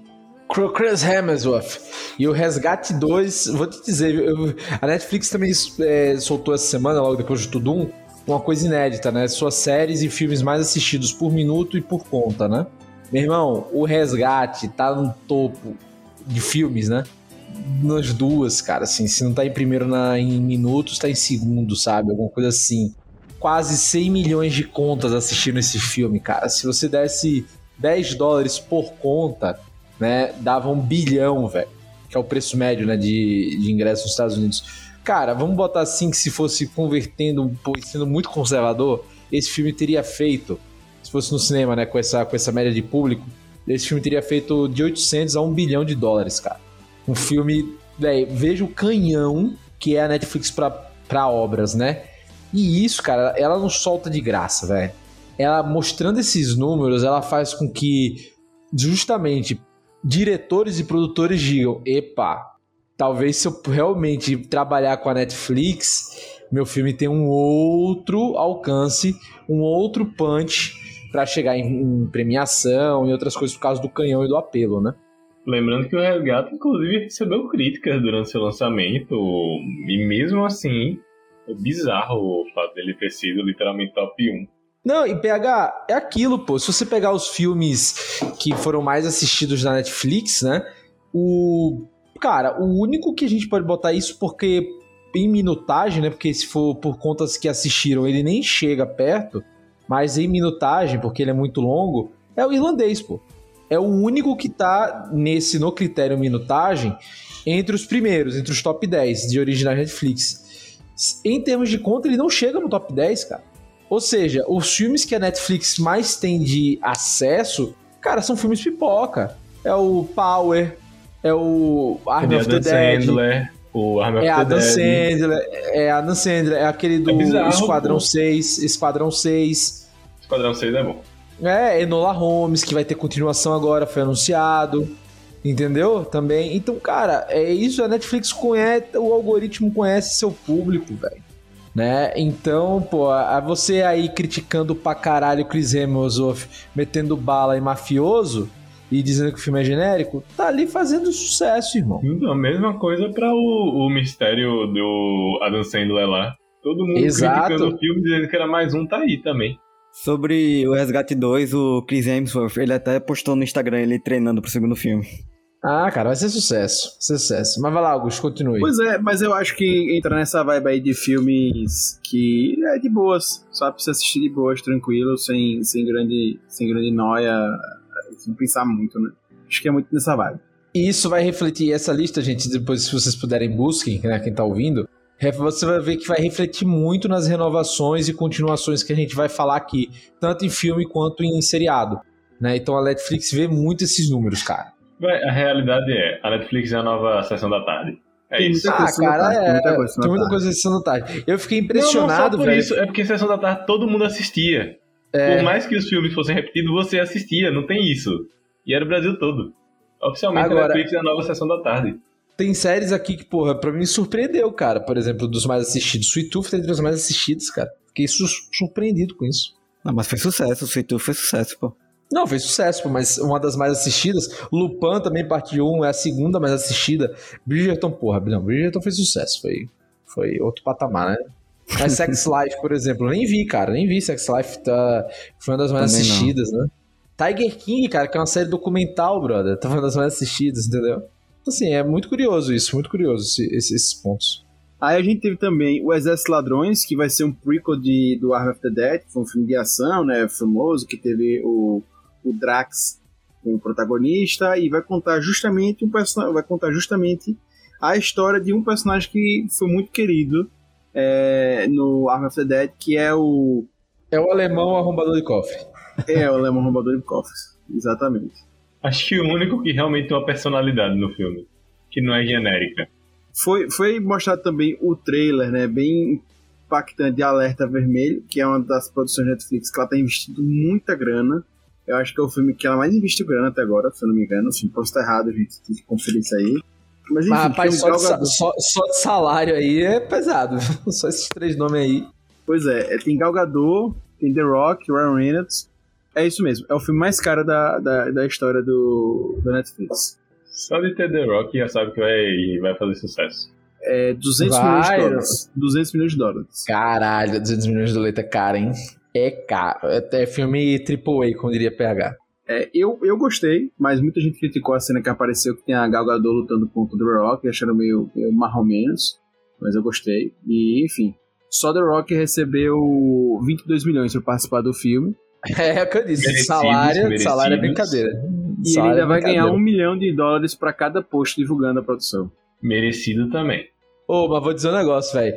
Chris Hemsworth. E o Resgate 2, vou te dizer, eu, a Netflix também é, soltou essa semana, logo depois de Tudum, uma coisa inédita, né? Suas séries e filmes mais assistidos por minuto e por conta, né? Meu irmão, o Resgate tá no topo de filmes, né? Nas duas, cara, assim, se não tá em primeiro na, em minutos, tá em segundo, sabe? Alguma coisa assim. Quase 100 milhões de contas assistindo esse filme, cara. Se você desse 10 dólares por conta, né, dava um bilhão, velho, que é o preço médio, né, de, de ingresso nos Estados Unidos. Cara, vamos botar assim que se fosse convertendo, sendo muito conservador, esse filme teria feito, se fosse no cinema, né, com essa, com essa média de público, esse filme teria feito de 800 a 1 bilhão de dólares, cara. Um filme, velho, veja o canhão que é a Netflix para obras, né? E isso, cara, ela não solta de graça, velho. Ela mostrando esses números, ela faz com que justamente diretores e produtores digam: epa, talvez se eu realmente trabalhar com a Netflix, meu filme tenha um outro alcance, um outro punch para chegar em, em, premiação e outras coisas por causa do canhão e do apelo, né? Lembrando que o Resgate, inclusive, recebeu críticas durante seu lançamento, e mesmo assim, é bizarro o fato dele ter sido literalmente top 1. Não, e PH, é aquilo, pô. Se você pegar os filmes que foram mais assistidos na Netflix, né? O. Cara, o único que a gente pode botar isso porque em minutagem, né? Porque se for por contas que assistiram, ele nem chega perto. Mas em minutagem, porque ele é muito longo, é o irlandês, pô. É o único que tá nesse, no critério minutagem, entre os primeiros, entre os top 10 de original Netflix. Em termos de conta, ele não chega no top 10, cara. Ou seja, os filmes que a Netflix mais tem de acesso, cara, são filmes pipoca. É o Power, é o Army of the Dead. Sandler, o Army é of the Dead. Sandler, é Adam Sandler, é aquele do é bizarro, Esquadrão pô. 6, Esquadrão 6. Esquadrão 6 é bom. É, Enola Holmes, que vai ter continuação agora, foi anunciado. Entendeu? Também. Então, cara, é isso. A Netflix conhece, o algoritmo conhece seu público, velho né? Então, pô, a você aí criticando pra caralho o Chris Hemsworth, metendo bala em mafioso e dizendo que o filme é genérico, tá ali fazendo sucesso, irmão. A mesma coisa para o, o mistério do Adam Sandler lá. Todo mundo Exato. criticando o filme, dizendo que era mais um, tá aí também. Sobre o Resgate 2, o Chris Hemsworth, ele até postou no Instagram ele treinando pro segundo filme. Ah, cara, vai ser sucesso. Sucesso. Mas vai lá, Augusto, continue. Pois é, mas eu acho que entra nessa vibe aí de filmes que é de boas, só pra você assistir de boas, tranquilo, sem, sem grande sem grande noia, sem pensar muito, né? Acho que é muito nessa vibe. E isso vai refletir essa lista, gente, depois se vocês puderem busquem, né, quem tá ouvindo, você vai ver que vai refletir muito nas renovações e continuações que a gente vai falar aqui, tanto em filme quanto em seriado. Né? Então a Netflix vê muito esses números, cara. A realidade é, a Netflix é a nova sessão da tarde. É Tem isso. muita Ah, coisa na cara, tarde, tem é. muita coisa na Tem muita tarde. coisa sessão da tarde. Eu fiquei Não, não, só impressionado, por velho. isso. É porque sessão da tarde todo mundo assistia. É. Por mais que os filmes fossem repetidos, você assistia, não tem isso. E era o Brasil todo. Oficialmente Agora- a Netflix é a nova sessão da tarde. Tem séries aqui que, porra, pra mim surpreendeu, cara. Por exemplo, dos mais assistidos. Sweet Tooth tá entre os mais assistidos, cara. Fiquei su- surpreendido com isso. Não, mas foi sucesso, o Sweet Tooth foi sucesso, pô. Não, fez sucesso, pô, mas uma das mais assistidas. Lupin também, parte 1, é a segunda mais assistida. Bridgerton, porra, não, Bridgerton fez sucesso. Foi, foi outro patamar, né? Mas Sex Life, por exemplo, eu nem vi, cara. Nem vi Sex Life. Tá, foi uma das mais Também não. assistidas, né? Tiger King, cara, que é uma série documental, brother. Tá uma das mais assistidas, entendeu? Assim, é muito curioso isso, muito curioso esse- esse- esses pontos. Aí a gente teve também o Exército Ladrões, que vai ser um prequel de, do Arm of the Dead, que foi um filme de ação, né, famoso, que teve o, o Drax como protagonista, e vai contar justamente um personagem, vai contar justamente a história de um personagem que foi muito querido é, no Arm of the Dead, que é o É o alemão arrombador de cofre. é o Alemão Roubador de Cofres, exatamente. Acho que o único que realmente tem uma personalidade no filme. Que não é genérica. Foi, foi mostrado também o trailer, né, bem impactante de Alerta Vermelho, que é uma das produções Netflix que ela tá investindo muita grana. Eu acho que é o filme que ela mais investiu grana até agora, se eu não me engano. Assim, posso estar errado, gente, tem que conferir isso aí. Mas enfim, Mas, rapaz, tem só de, só, só de salário aí é pesado. Só esses três nomes aí. Pois é, é, tem Gal Gadot, tem The Rock, Ryan Reynolds. É isso mesmo, é o filme mais caro da, da, da história do, do Netflix. Só de ter The Rock já sabe que vai, vai fazer sucesso. É 200 Vai, milhões de dólares. 200 milhões de dólares. Caralho, 200 milhões de dólares é caro, hein? É caro. É, é filme AAA, como diria PH. É, eu, eu gostei, mas muita gente criticou a cena que apareceu que tem a Gal Gadot lutando contra o The Rock, achando meio, meio marrom menos, mas eu gostei. E, enfim, só The Rock recebeu 22 milhões para participar do filme, É o que eu disse. Merecidos, salário, merecidos. salário é brincadeira. e ele Salário ainda é vai ganhar um milhão de dólares para cada post divulgando a produção. Merecido também. Ô, mas vou dizer um negócio, velho.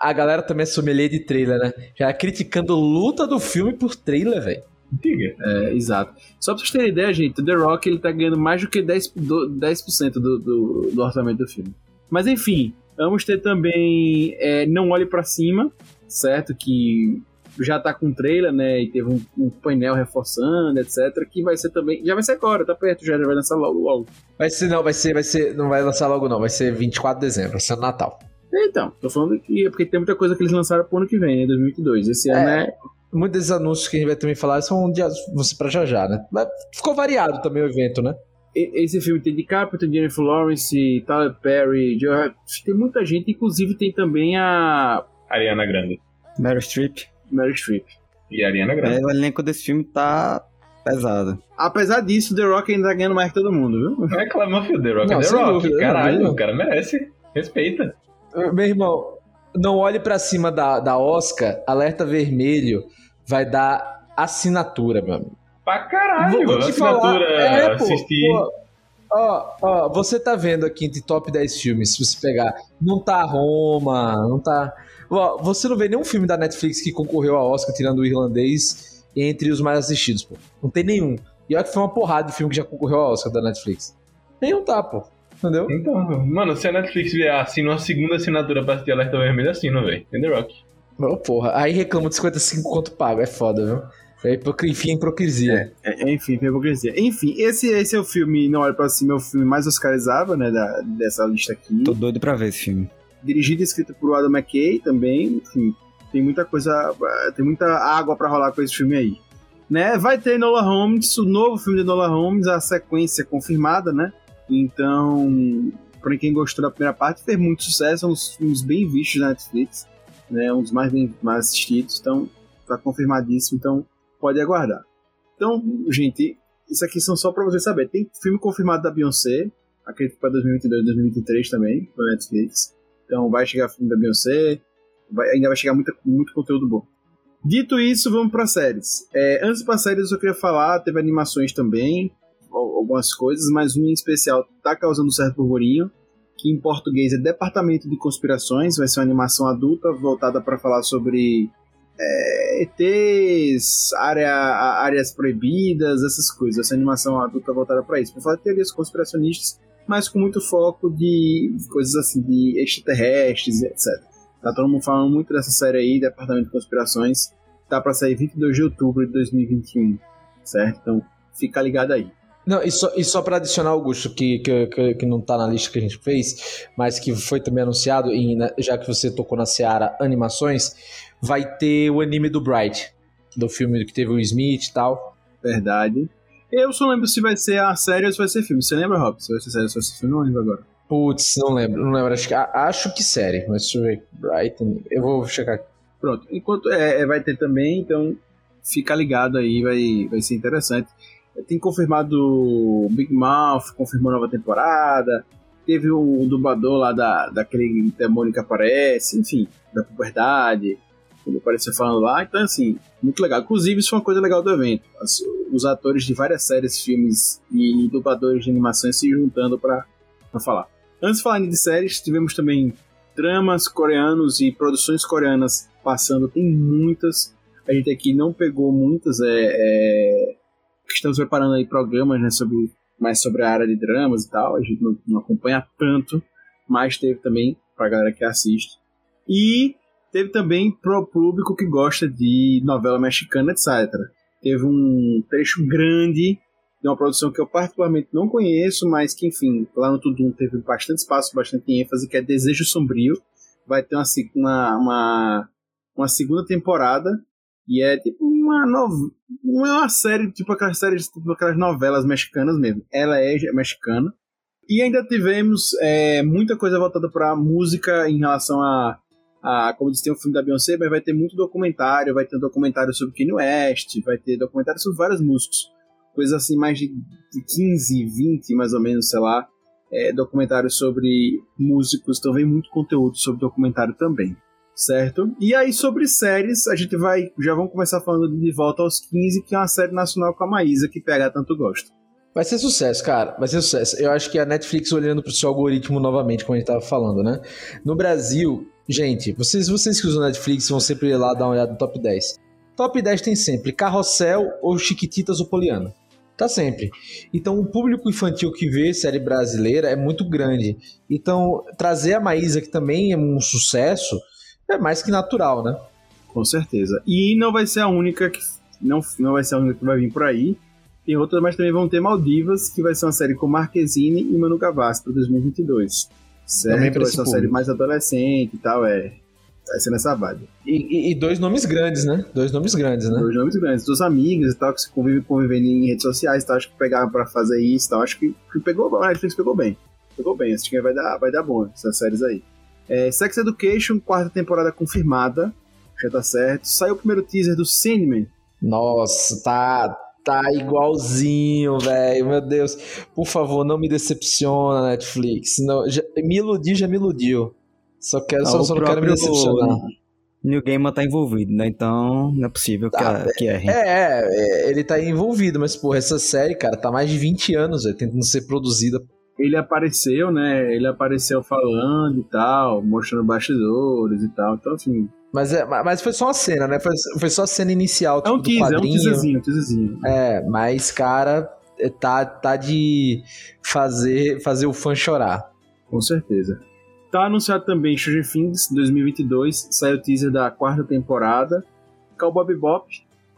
A galera também é sommelier de trailer, né? Já criticando luta do filme por trailer, velho. Diga. É, exato. Só pra vocês terem ideia, gente, The Rock ele tá ganhando mais do que 10%, do, 10% do, do, do orçamento do filme. Mas enfim, vamos ter também é, Não Olhe Pra Cima, certo? Que já tá com trailer, né? E teve um, um painel reforçando, etc. Que vai ser também. Já vai ser agora, tá perto, já, já vai lançar logo, logo. Vai ser, não, vai ser, vai ser, não vai lançar logo não, vai ser 24 de dezembro, vai ser no Natal. Então, tô falando que é porque tem muita coisa que eles lançaram pro ano que vem, né? 2022. Esse ano é. Muitos desses anúncios que a gente vai também falar são de você pra já já, né? Mas ficou variado também o evento, né? Esse filme tem DiCaprio, tem Jennifer Lawrence, Tyler Perry, Joe- tem muita gente, inclusive tem também a Ariana Grande. Meryl Streep. Meryl Streep. E Ariana Grande. É, o elenco desse filme tá pesado. Apesar disso, The Rock ainda tá ganhando mais que todo mundo, viu? Não é claro, meu filho, The Rock Não, é The Rock. dúvida, Caralho, o cara merece. Respeita. Meu irmão, não olhe pra cima da, da Oscar, alerta vermelho vai dar assinatura, meu amigo. Pra caralho. Vou te assinatura, falar, é, pô, assistir. pô, Ó, ó, você tá vendo aqui entre top 10 filmes, se você pegar, não tá Roma, não tá. Ó, você não vê nenhum filme da Netflix que concorreu ao Oscar, tirando o irlandês, entre os mais assistidos, pô. Não tem nenhum. E olha que foi uma porrada de filme que já concorreu ao Oscar da Netflix. Nenhum tá, pô. Entendeu? Então, mano, se a Netflix vier assina uma segunda assinatura pra assistir Alerta Vermelho, assina, velho. Tem The Rock. Ô, porra, aí reclama de 55 quanto pago, é foda, viu? É hipocri- enfim, é hipocrisia. É, enfim, foi hipocrisia. Enfim, esse, esse é o filme Não Olhe Pra Cima, é o filme mais oscarizável, né, da, dessa lista aqui. Tô doido pra ver esse filme. Dirigido e escrito por Adam McKay também, enfim, tem muita coisa, tem muita água pra rolar com esse filme aí. Né, vai ter Nola Holmes, o novo filme de Nola Holmes, a sequência confirmada, né? Então, pra quem gostou da primeira parte, fez muito sucesso, é um dos filmes bem vistos na Netflix, né? Um dos mais bem mais assistidos, então tá confirmadíssimo, então pode aguardar. Então, gente, isso aqui são só pra você saber. Tem filme confirmado da Beyoncé, acredito pra 2022, 2023 também, no Netflix. Então vai chegar filme da Beyoncé, vai, ainda vai chegar muito, muito conteúdo bom. Dito isso, vamos para séries. É, antes para séries, eu queria falar, teve animações também, algumas coisas, mas um em especial tá causando um certo burburinho, que em português é Departamento de Conspirações, vai ser uma animação adulta voltada para falar sobre é, ETs, área, áreas proibidas, essas coisas. Essa animação adulta voltada para isso. Para falar de teorias conspiracionistas, mas com muito foco de coisas assim, de extraterrestres, etc. Tá todo mundo falando muito dessa série aí, Departamento de Conspirações. Tá para sair 22 de outubro de 2021, certo? Então, fica ligado aí. Não, e só, e só para adicionar, Augusto, que, que, que, não tá na lista que a gente fez, mas que foi também anunciado, e já que você tocou na Seara Animações, vai ter o anime do Bright, do filme que teve o Smith e tal. Verdade. Eu só lembro se vai ser a série ou se vai ser filme. Você lembra, Rob? Se vai ser série ou se vai ser filme, não lembro agora. Putz, não lembro, não lembro. Acho que, acho que série, mas deixa eu ver. Brighton. Eu vou checar. Pronto. Enquanto é, é, vai ter também, então fica ligado aí, vai, vai ser interessante. Tem confirmado Big Mouth, confirmou nova temporada. Teve o dublador lá da, daquele demônio que aparece, enfim, da puberdade. Ele apareceu falando lá, então assim, muito legal. Inclusive, isso foi uma coisa legal do evento. Os atores de várias séries, filmes e dubladores de animações se juntando para falar. Antes de falar de séries, tivemos também dramas coreanos e produções coreanas passando. Tem muitas. A gente aqui não pegou muitas. É, é... Estamos preparando aí programas né, sobre, mais sobre a área de dramas e tal. A gente não, não acompanha tanto, mas teve também para galera que assiste. E teve também pro público que gosta de novela mexicana, etc. Teve um trecho grande de uma produção que eu particularmente não conheço, mas que, enfim, lá no Tudum teve bastante espaço, bastante ênfase, que é Desejo Sombrio. Vai ter uma, uma, uma, uma segunda temporada, e é tipo uma novela. Não é uma série, tipo aquelas séries, tipo aquelas novelas mexicanas mesmo. Ela é mexicana. E ainda tivemos é, muita coisa voltada para música em relação a, a. Como disse, tem o filme da Beyoncé, mas vai ter muito documentário. Vai ter um documentário sobre Kanye West, vai ter documentário sobre vários músicos coisas assim, mais de 15, 20 mais ou menos, sei lá, é, documentários sobre músicos, então vem muito conteúdo sobre documentário também, certo? E aí sobre séries, a gente vai, já vamos começar falando de Volta aos 15, que é uma série nacional com a Maísa, que pega tanto gosto. Vai ser sucesso, cara. Vai ser sucesso. Eu acho que a Netflix olhando pro seu algoritmo novamente, como a gente tava falando, né? No Brasil, gente, vocês, vocês que usam Netflix vão sempre ir lá dar uma olhada no top 10. Top 10 tem sempre Carrossel ou Chiquititas ou Poliana. Tá sempre. Então, o público infantil que vê série brasileira é muito grande. Então, trazer a Maísa, que também é um sucesso, é mais que natural, né? Com certeza. E não vai ser a única que. Não, não vai ser a única que vai vir por aí. Tem outras, mas também vão ter Maldivas, que vai ser uma série com Marquezine e Manu Gavassi para 2022. Certo? Ser uma série mais adolescente e tal, é. Vai ser nessa vibe. E, e, dois nomes grandes, né? Dois nomes grandes, né? Dois nomes grandes. Duas amigas e tal, que se convivem convivendo em redes sociais e tal. Acho que pegaram pra fazer isso e tal. Acho que, que pegou A Netflix pegou bem. Pegou bem. Acho que vai dar, vai dar bom essas séries aí. É, Sex Education, quarta temporada confirmada. Já tá certo. Saiu o primeiro teaser do Sandman. Nossa, tá, tá igualzinho, velho. Meu Deus. Por favor, não me decepciona, Netflix. Não, já, me iludi, já me iludiu. Só quero, ah, só, só não quero me decepcionar. New Gamer tá envolvido, né? Então não é possível que, ah, a, que erre. É, é, ele tá envolvido, mas, porra, essa série, cara, tá mais de 20 anos, véio, tentando ser produzida. Ele apareceu, né? Ele apareceu falando e tal, mostrando bastidores e tal. Então, assim. Mas, é, mas foi só uma cena, né? Foi, foi só a cena inicial. Tipo, é um tipo, teaser, é um teaserzinho, teaserzinho. É, mas, cara, é, tá, tá de fazer, fazer o fã chorar. Com certeza. Tá anunciado também Stranger Things 2022, saiu o teaser da quarta temporada. Cowboy Bebop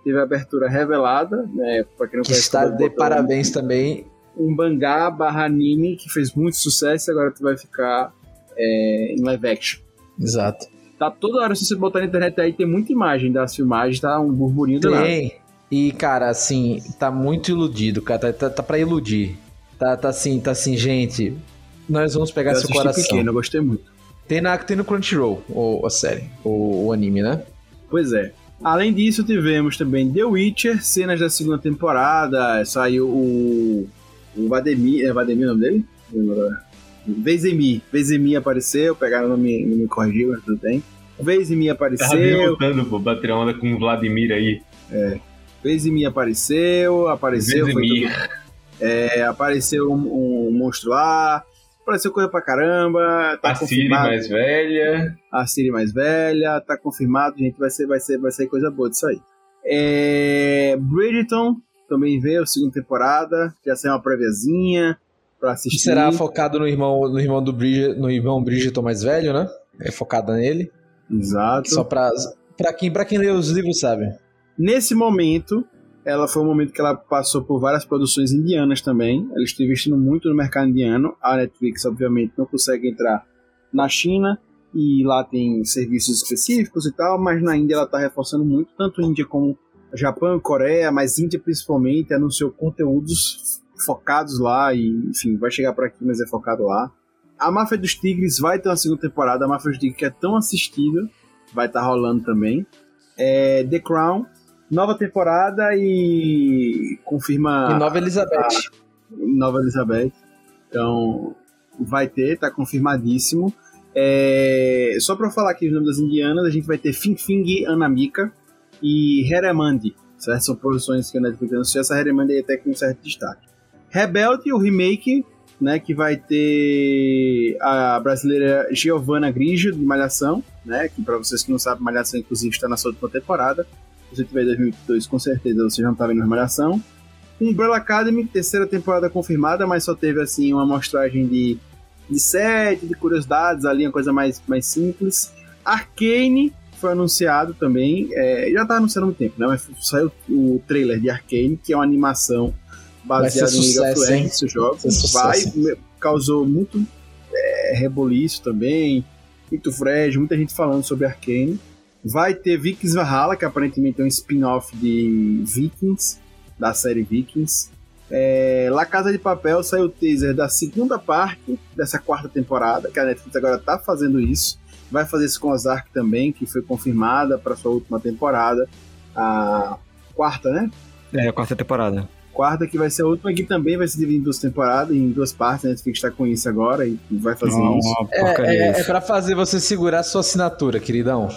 teve a abertura revelada, né? Pra quem não que está de parabéns também. Um mangá barra anime que fez muito sucesso e agora tu vai ficar é, em live action. Exato. Tá toda hora, se você botar na internet aí, tem muita imagem das filmagens, tá um burburinho do Tem. E, cara, assim, tá muito iludido, cara. Tá, tá, tá pra iludir. Tá, tá assim, tá assim, gente nós vamos pegar eu seu coração. pequeno, eu gostei muito. Tem, na, tem no Crunchyroll o, a série, o, o anime, né? Pois é. Além disso, tivemos também The Witcher, cenas da segunda temporada. Saiu o. O Vademir. É Vademir o nome dele? Vezemir. Vezemir apareceu, pegaram o nome, não me corrigiu, mas tudo bem. Vezemir apareceu. Tava voltando, pô, bater onda com o Vladimir aí. É. Vezemir apareceu, apareceu. Vezemir. Tudo, é, apareceu um, um monstro lá apareceu coisa pra caramba. Tá a Siri mais velha. A Siri mais velha, tá confirmado, gente. Vai ser, vai ser, vai ser coisa boa disso aí. É, Bridgeton também veio, segunda temporada. Já saiu uma préviazinha pra assistir. será focado no irmão, no irmão do Bridget, no irmão Bridgeton mais velho, né? É focada nele. Exato. Só pra, pra, quem, pra quem lê os livros sabe. Nesse momento, ela foi um momento que ela passou por várias produções indianas também. Ela esteve investindo muito no mercado indiano. A Netflix, obviamente, não consegue entrar na China e lá tem serviços específicos e tal, mas na Índia ela está reforçando muito, tanto Índia como Japão, Coreia, mas Índia principalmente anunciou conteúdos focados lá e, enfim, vai chegar por aqui, mas é focado lá. A Máfia dos Tigres vai ter uma segunda temporada, a Máfia dos Tigres que é tão assistida, vai estar tá rolando também. É, The Crown nova temporada e confirma. E Nova Elizabeth. A, Nova Elizabeth. Então, vai ter, tá confirmadíssimo. É, só para falar aqui os nomes das indianas, a gente vai ter Finfing Anamika e Heremandi, certo? São produções que a Netflix anunciou. Essa Heremandi aí até com um certo destaque. Rebelde, o remake, né, que vai ter a brasileira Giovanna Grigio, de Malhação, né, que para vocês que não sabem, Malhação inclusive está na sua última temporada você tiver 2022, com certeza você já não tá vendo Malhação. Umbrella Academy, terceira temporada confirmada, mas só teve assim uma amostragem de, de set, de curiosidades ali, uma coisa mais, mais simples. Arcane foi anunciado também, é, já tá anunciando há muito tempo, né? Mas saiu o trailer de Arcane, que é uma animação baseada em League of Legends, jogos. Vai, causou muito é, reboliço também, muito fresh, muita gente falando sobre Arcane. Vai ter Vikings Valhalla, que aparentemente é um spin-off de Vikings, da série Vikings. É, La Casa de Papel saiu o teaser da segunda parte dessa quarta temporada, que a Netflix agora tá fazendo isso. Vai fazer isso com Ozark também, que foi confirmada para sua última temporada. A quarta, né? É, a quarta temporada. Quarta, que vai ser a última, que também vai se dividir em duas temporadas, em duas partes. A Netflix está com isso agora e vai fazer Não, isso. É, é, é para fazer você segurar sua assinatura, queridão.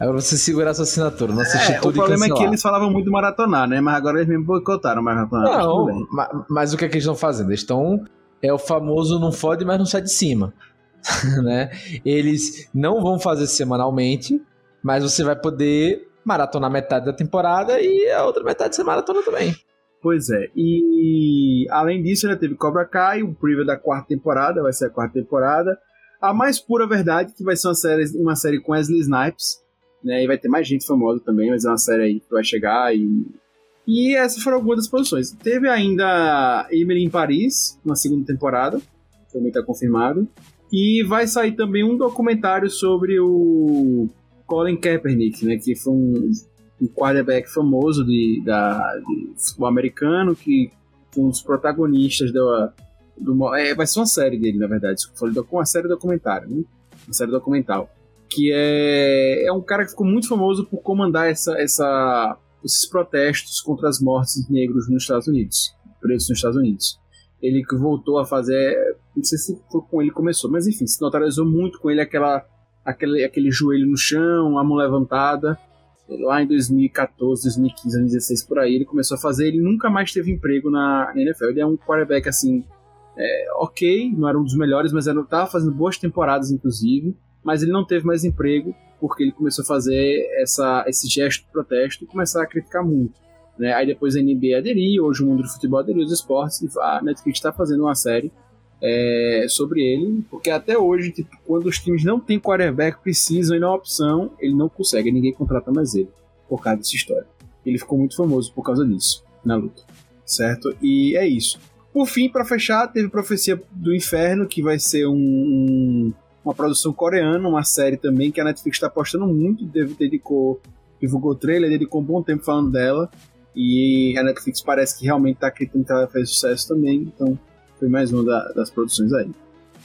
É você segurar sua assinatura, não assistir é, tudo O problema é que eles falavam muito de maratonar, né? Mas agora eles mesmo boicotaram maratonar. Não, mas, mas, o que, é que eles estão fazendo? Eles estão. É o famoso não fode, mas não sai de cima. né? Eles não vão fazer semanalmente, mas você vai poder maratonar metade da temporada e a outra metade você maratona também. Pois é, e além disso, ainda teve Cobra Kai, o preview da quarta temporada, vai ser a quarta temporada. A mais pura verdade, que vai ser uma série, uma série com Wesley Snipes, né? E vai ter mais gente famosa também, mas é uma série aí que vai chegar e. E essas foram algumas das posições. Teve ainda Emily em Paris, na segunda temporada, também está confirmado. E vai sair também um documentário sobre o Colin Kaepernick, né? Que foi um, um quarterback famoso de, da, de futebol americano, que um dos protagonistas da, do, é, vai ser uma série dele, na verdade. Foi uma série documentário, né? Uma série documental que é, é um cara que ficou muito famoso por comandar essa, essa, esses protestos contra as mortes de negros nos Estados Unidos, presos nos Estados Unidos. Ele que voltou a fazer, não sei se foi com ele começou, mas enfim, se notabilizou muito com ele aquela, aquele, aquele joelho no chão, a mão levantada. Lá em 2014, 2015, 2016, por aí, ele começou a fazer. Ele nunca mais teve emprego na, NFL. Ele é um quarterback assim, é, ok, não era um dos melhores, mas estava fazendo boas temporadas, inclusive mas ele não teve mais emprego porque ele começou a fazer essa, esse gesto de protesto e começar a criticar muito. Né? Aí depois a NBA aderiu, hoje o mundo do futebol aderiu aos esportes e a Netflix está fazendo uma série é, sobre ele, porque até hoje, tipo, quando os times não têm quarterback, precisam e é opção, ele não consegue, ninguém contrata mais ele por causa dessa história. Ele ficou muito famoso por causa disso na luta, certo? E é isso. Por fim, para fechar, teve Profecia do Inferno, que vai ser um, um uma produção coreana, uma série também que a Netflix está apostando muito, dedicou, divulgou o trailer, dedicou um bom tempo falando dela, e a Netflix parece que realmente está acreditando que ela fez sucesso também, então foi mais uma da, das produções aí.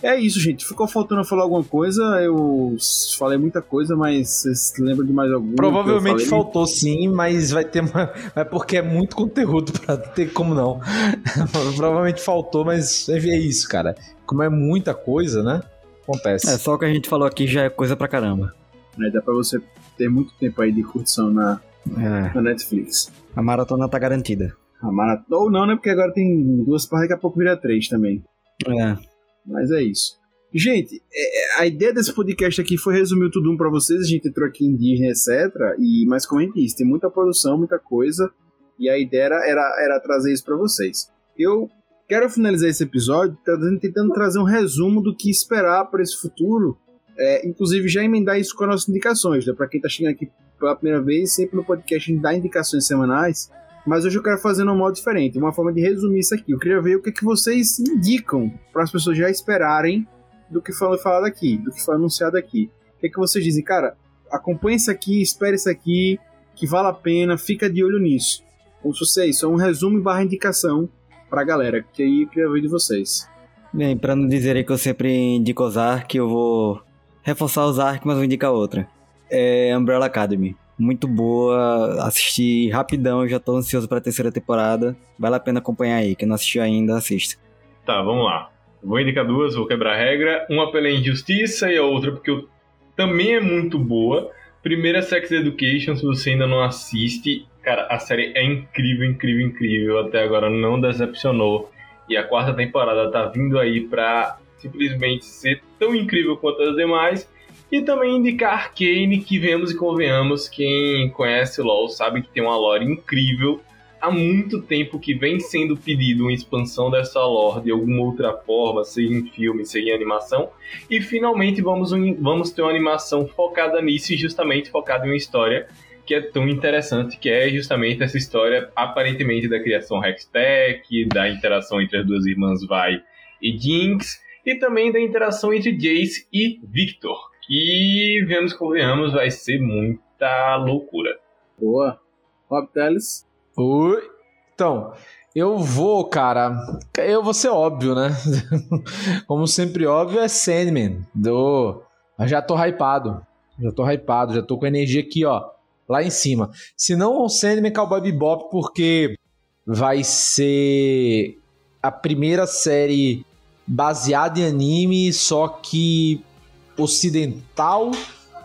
É isso, gente. Ficou faltando falar alguma coisa. Eu falei muita coisa, mas vocês lembram de mais alguma? Provavelmente faltou sim, mas vai ter uma. É porque é muito conteúdo pra ter como não. Provavelmente faltou, mas é isso, cara. Como é muita coisa, né? Acontece. É, só o que a gente falou aqui já é coisa pra caramba. É, dá pra você ter muito tempo aí de curtição na, é. na Netflix. A maratona tá garantida. A maratona. Ou não, né? Porque agora tem duas partes, daqui a pouco vira três também. É. Mas é isso. Gente, é, a ideia desse podcast aqui foi resumir tudo um para vocês. A gente entrou aqui em Disney, etc. E, mas como a gente disse, tem muita produção, muita coisa. E a ideia era, era, era trazer isso para vocês. Eu quero finalizar esse episódio tentando trazer um resumo do que esperar para esse futuro. É, inclusive, já emendar isso com as nossas indicações. Né? Para quem está chegando aqui pela primeira vez, sempre no podcast a gente dá indicações semanais. Mas hoje eu quero fazer num modo diferente, uma forma de resumir isso aqui. Eu queria ver o que, que vocês indicam para as pessoas já esperarem do que foi falado aqui, do que foi anunciado aqui. O que, que vocês dizem? Cara, acompanhe isso aqui, espere isso aqui, que vale a pena, fica de olho nisso. Como se fosse isso, é um resumo barra indicação pra galera, que aí eu queria ver de vocês. Bem, pra não dizer que eu sempre indico Ozark, eu vou reforçar Ozark, mas vou indicar outra. É Umbrella Academy muito boa, assisti rapidão, já tô ansioso pra terceira temporada. Vale a pena acompanhar aí, quem não assistiu ainda, assista. Tá, vamos lá. Vou indicar duas, vou quebrar a regra. Uma pela injustiça e a outra porque eu... também é muito boa. Primeira, Sex Education, se você ainda não assiste, cara, a série é incrível, incrível, incrível. Até agora não decepcionou. E a quarta temporada tá vindo aí pra simplesmente ser tão incrível quanto as demais. E também indicar Arcane, que vemos e convenhamos, quem conhece LoL sabe que tem uma lore incrível. Há muito tempo que vem sendo pedido uma expansão dessa lore de alguma outra forma, seja em filme, seja em animação. E finalmente vamos, vamos ter uma animação focada nisso e justamente focada em uma história que é tão interessante, que é justamente essa história aparentemente da criação Hextech, da interação entre as duas irmãs Vi e Jinx, e também da interação entre Jace e Victor. E vemos que venhamos, vai ser muita loucura. Boa. Rob Teles. Oi. Então, eu vou, cara. Eu vou ser óbvio, né? Como sempre óbvio, é Sandman. Do... Já tô hypado. Já tô hypado, já tô com energia aqui, ó. Lá em cima. Se não, o Sandman Cowboy Bebop, porque vai ser a primeira série baseada em anime, só que ocidental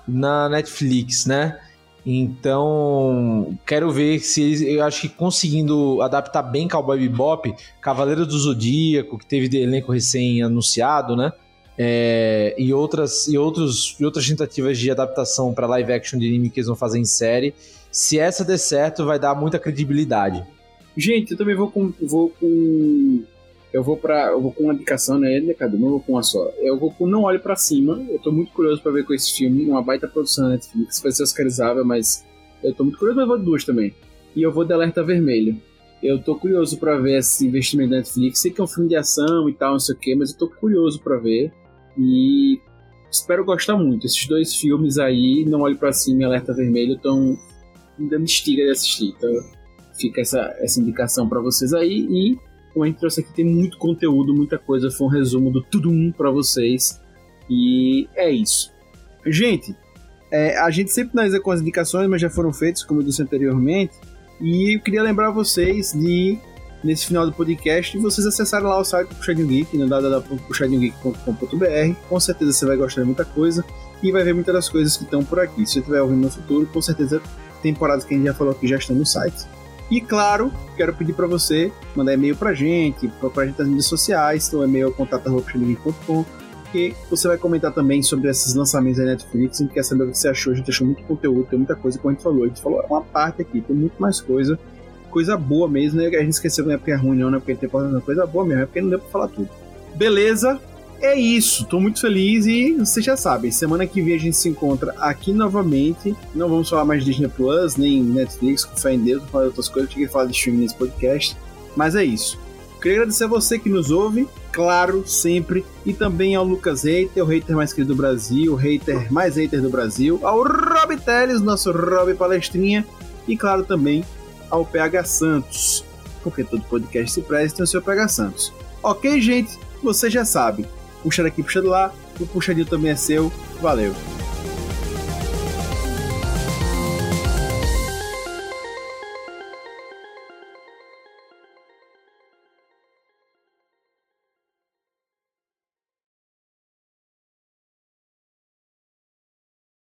na Netflix, né? Então, quero ver se eles, eu acho que conseguindo adaptar bem Cowboy Bebop, Cavaleiro do Zodíaco, que teve elenco recém-anunciado, né? É, e, outras, e, outros, e outras tentativas de adaptação para live action de anime que eles vão fazer em série. Se essa der certo, vai dar muita credibilidade. Gente, eu também vou com, vou com eu vou para eu vou com uma indicação, né, né, cada não vou com uma só. Eu vou com Não Olhe para Cima. Eu tô muito curioso para ver com esse filme, uma baita produção da Netflix, vai ser oscarizável, mas eu tô muito curioso, mas vou de duas também. E eu vou de Alerta Vermelho. Eu tô curioso para ver esse investimento da Netflix. Sei que é um filme de ação e tal, não sei o que, mas eu tô curioso para ver. E espero gostar muito. Esses dois filmes aí, Não Olhe para Cima e Alerta Vermelho, estão me dando estiga de assistir. Então fica essa, essa indicação para vocês aí. E como a gente trouxe aqui, tem muito conteúdo, muita coisa. Foi um resumo do tudo um para vocês. E é isso. Gente, é, a gente sempre finaliza com as indicações, mas já foram feitas, como eu disse anteriormente. E eu queria lembrar vocês de, nesse final do podcast, vocês acessarem lá o site do Puxadinho Geek, no www.puxadinhogeek.com.br. Com certeza você vai gostar de muita coisa e vai ver muitas das coisas que estão por aqui. Se você estiver ouvindo no futuro, com certeza temporadas que a gente já falou aqui já estão no site. E claro, quero pedir para você mandar e-mail pra gente, procurar a gente nas mídias sociais, então e-mail é contato.com que você vai comentar também sobre esses lançamentos da Netflix, a gente quer saber o que você achou, a gente achou muito conteúdo, tem muita coisa como a gente falou, a gente falou uma parte aqui, tem muito mais coisa, coisa boa mesmo, né? A gente esqueceu, não é porque é ruim não, né? Porque tem coisa boa mesmo, é porque não deu pra falar tudo. Beleza? É isso, tô muito feliz e vocês já sabem, semana que vem a gente se encontra aqui novamente. Não vamos falar mais de Disney Plus, nem Netflix, com fé em Deus, vamos falar de outras coisas, eu tinha que falar de streaming nesse podcast. Mas é isso. Queria agradecer a você que nos ouve, claro, sempre, e também ao Lucas Hater, o hater mais querido do Brasil, o hater mais hater do Brasil, ao Rob Teles, nosso Rob Palestrinha, e claro também ao PH Santos, porque todo podcast se presta tem o seu PH Santos. Ok, gente? Você já sabe puxa daqui, puxa de lá. O puxadinho também é seu. Valeu.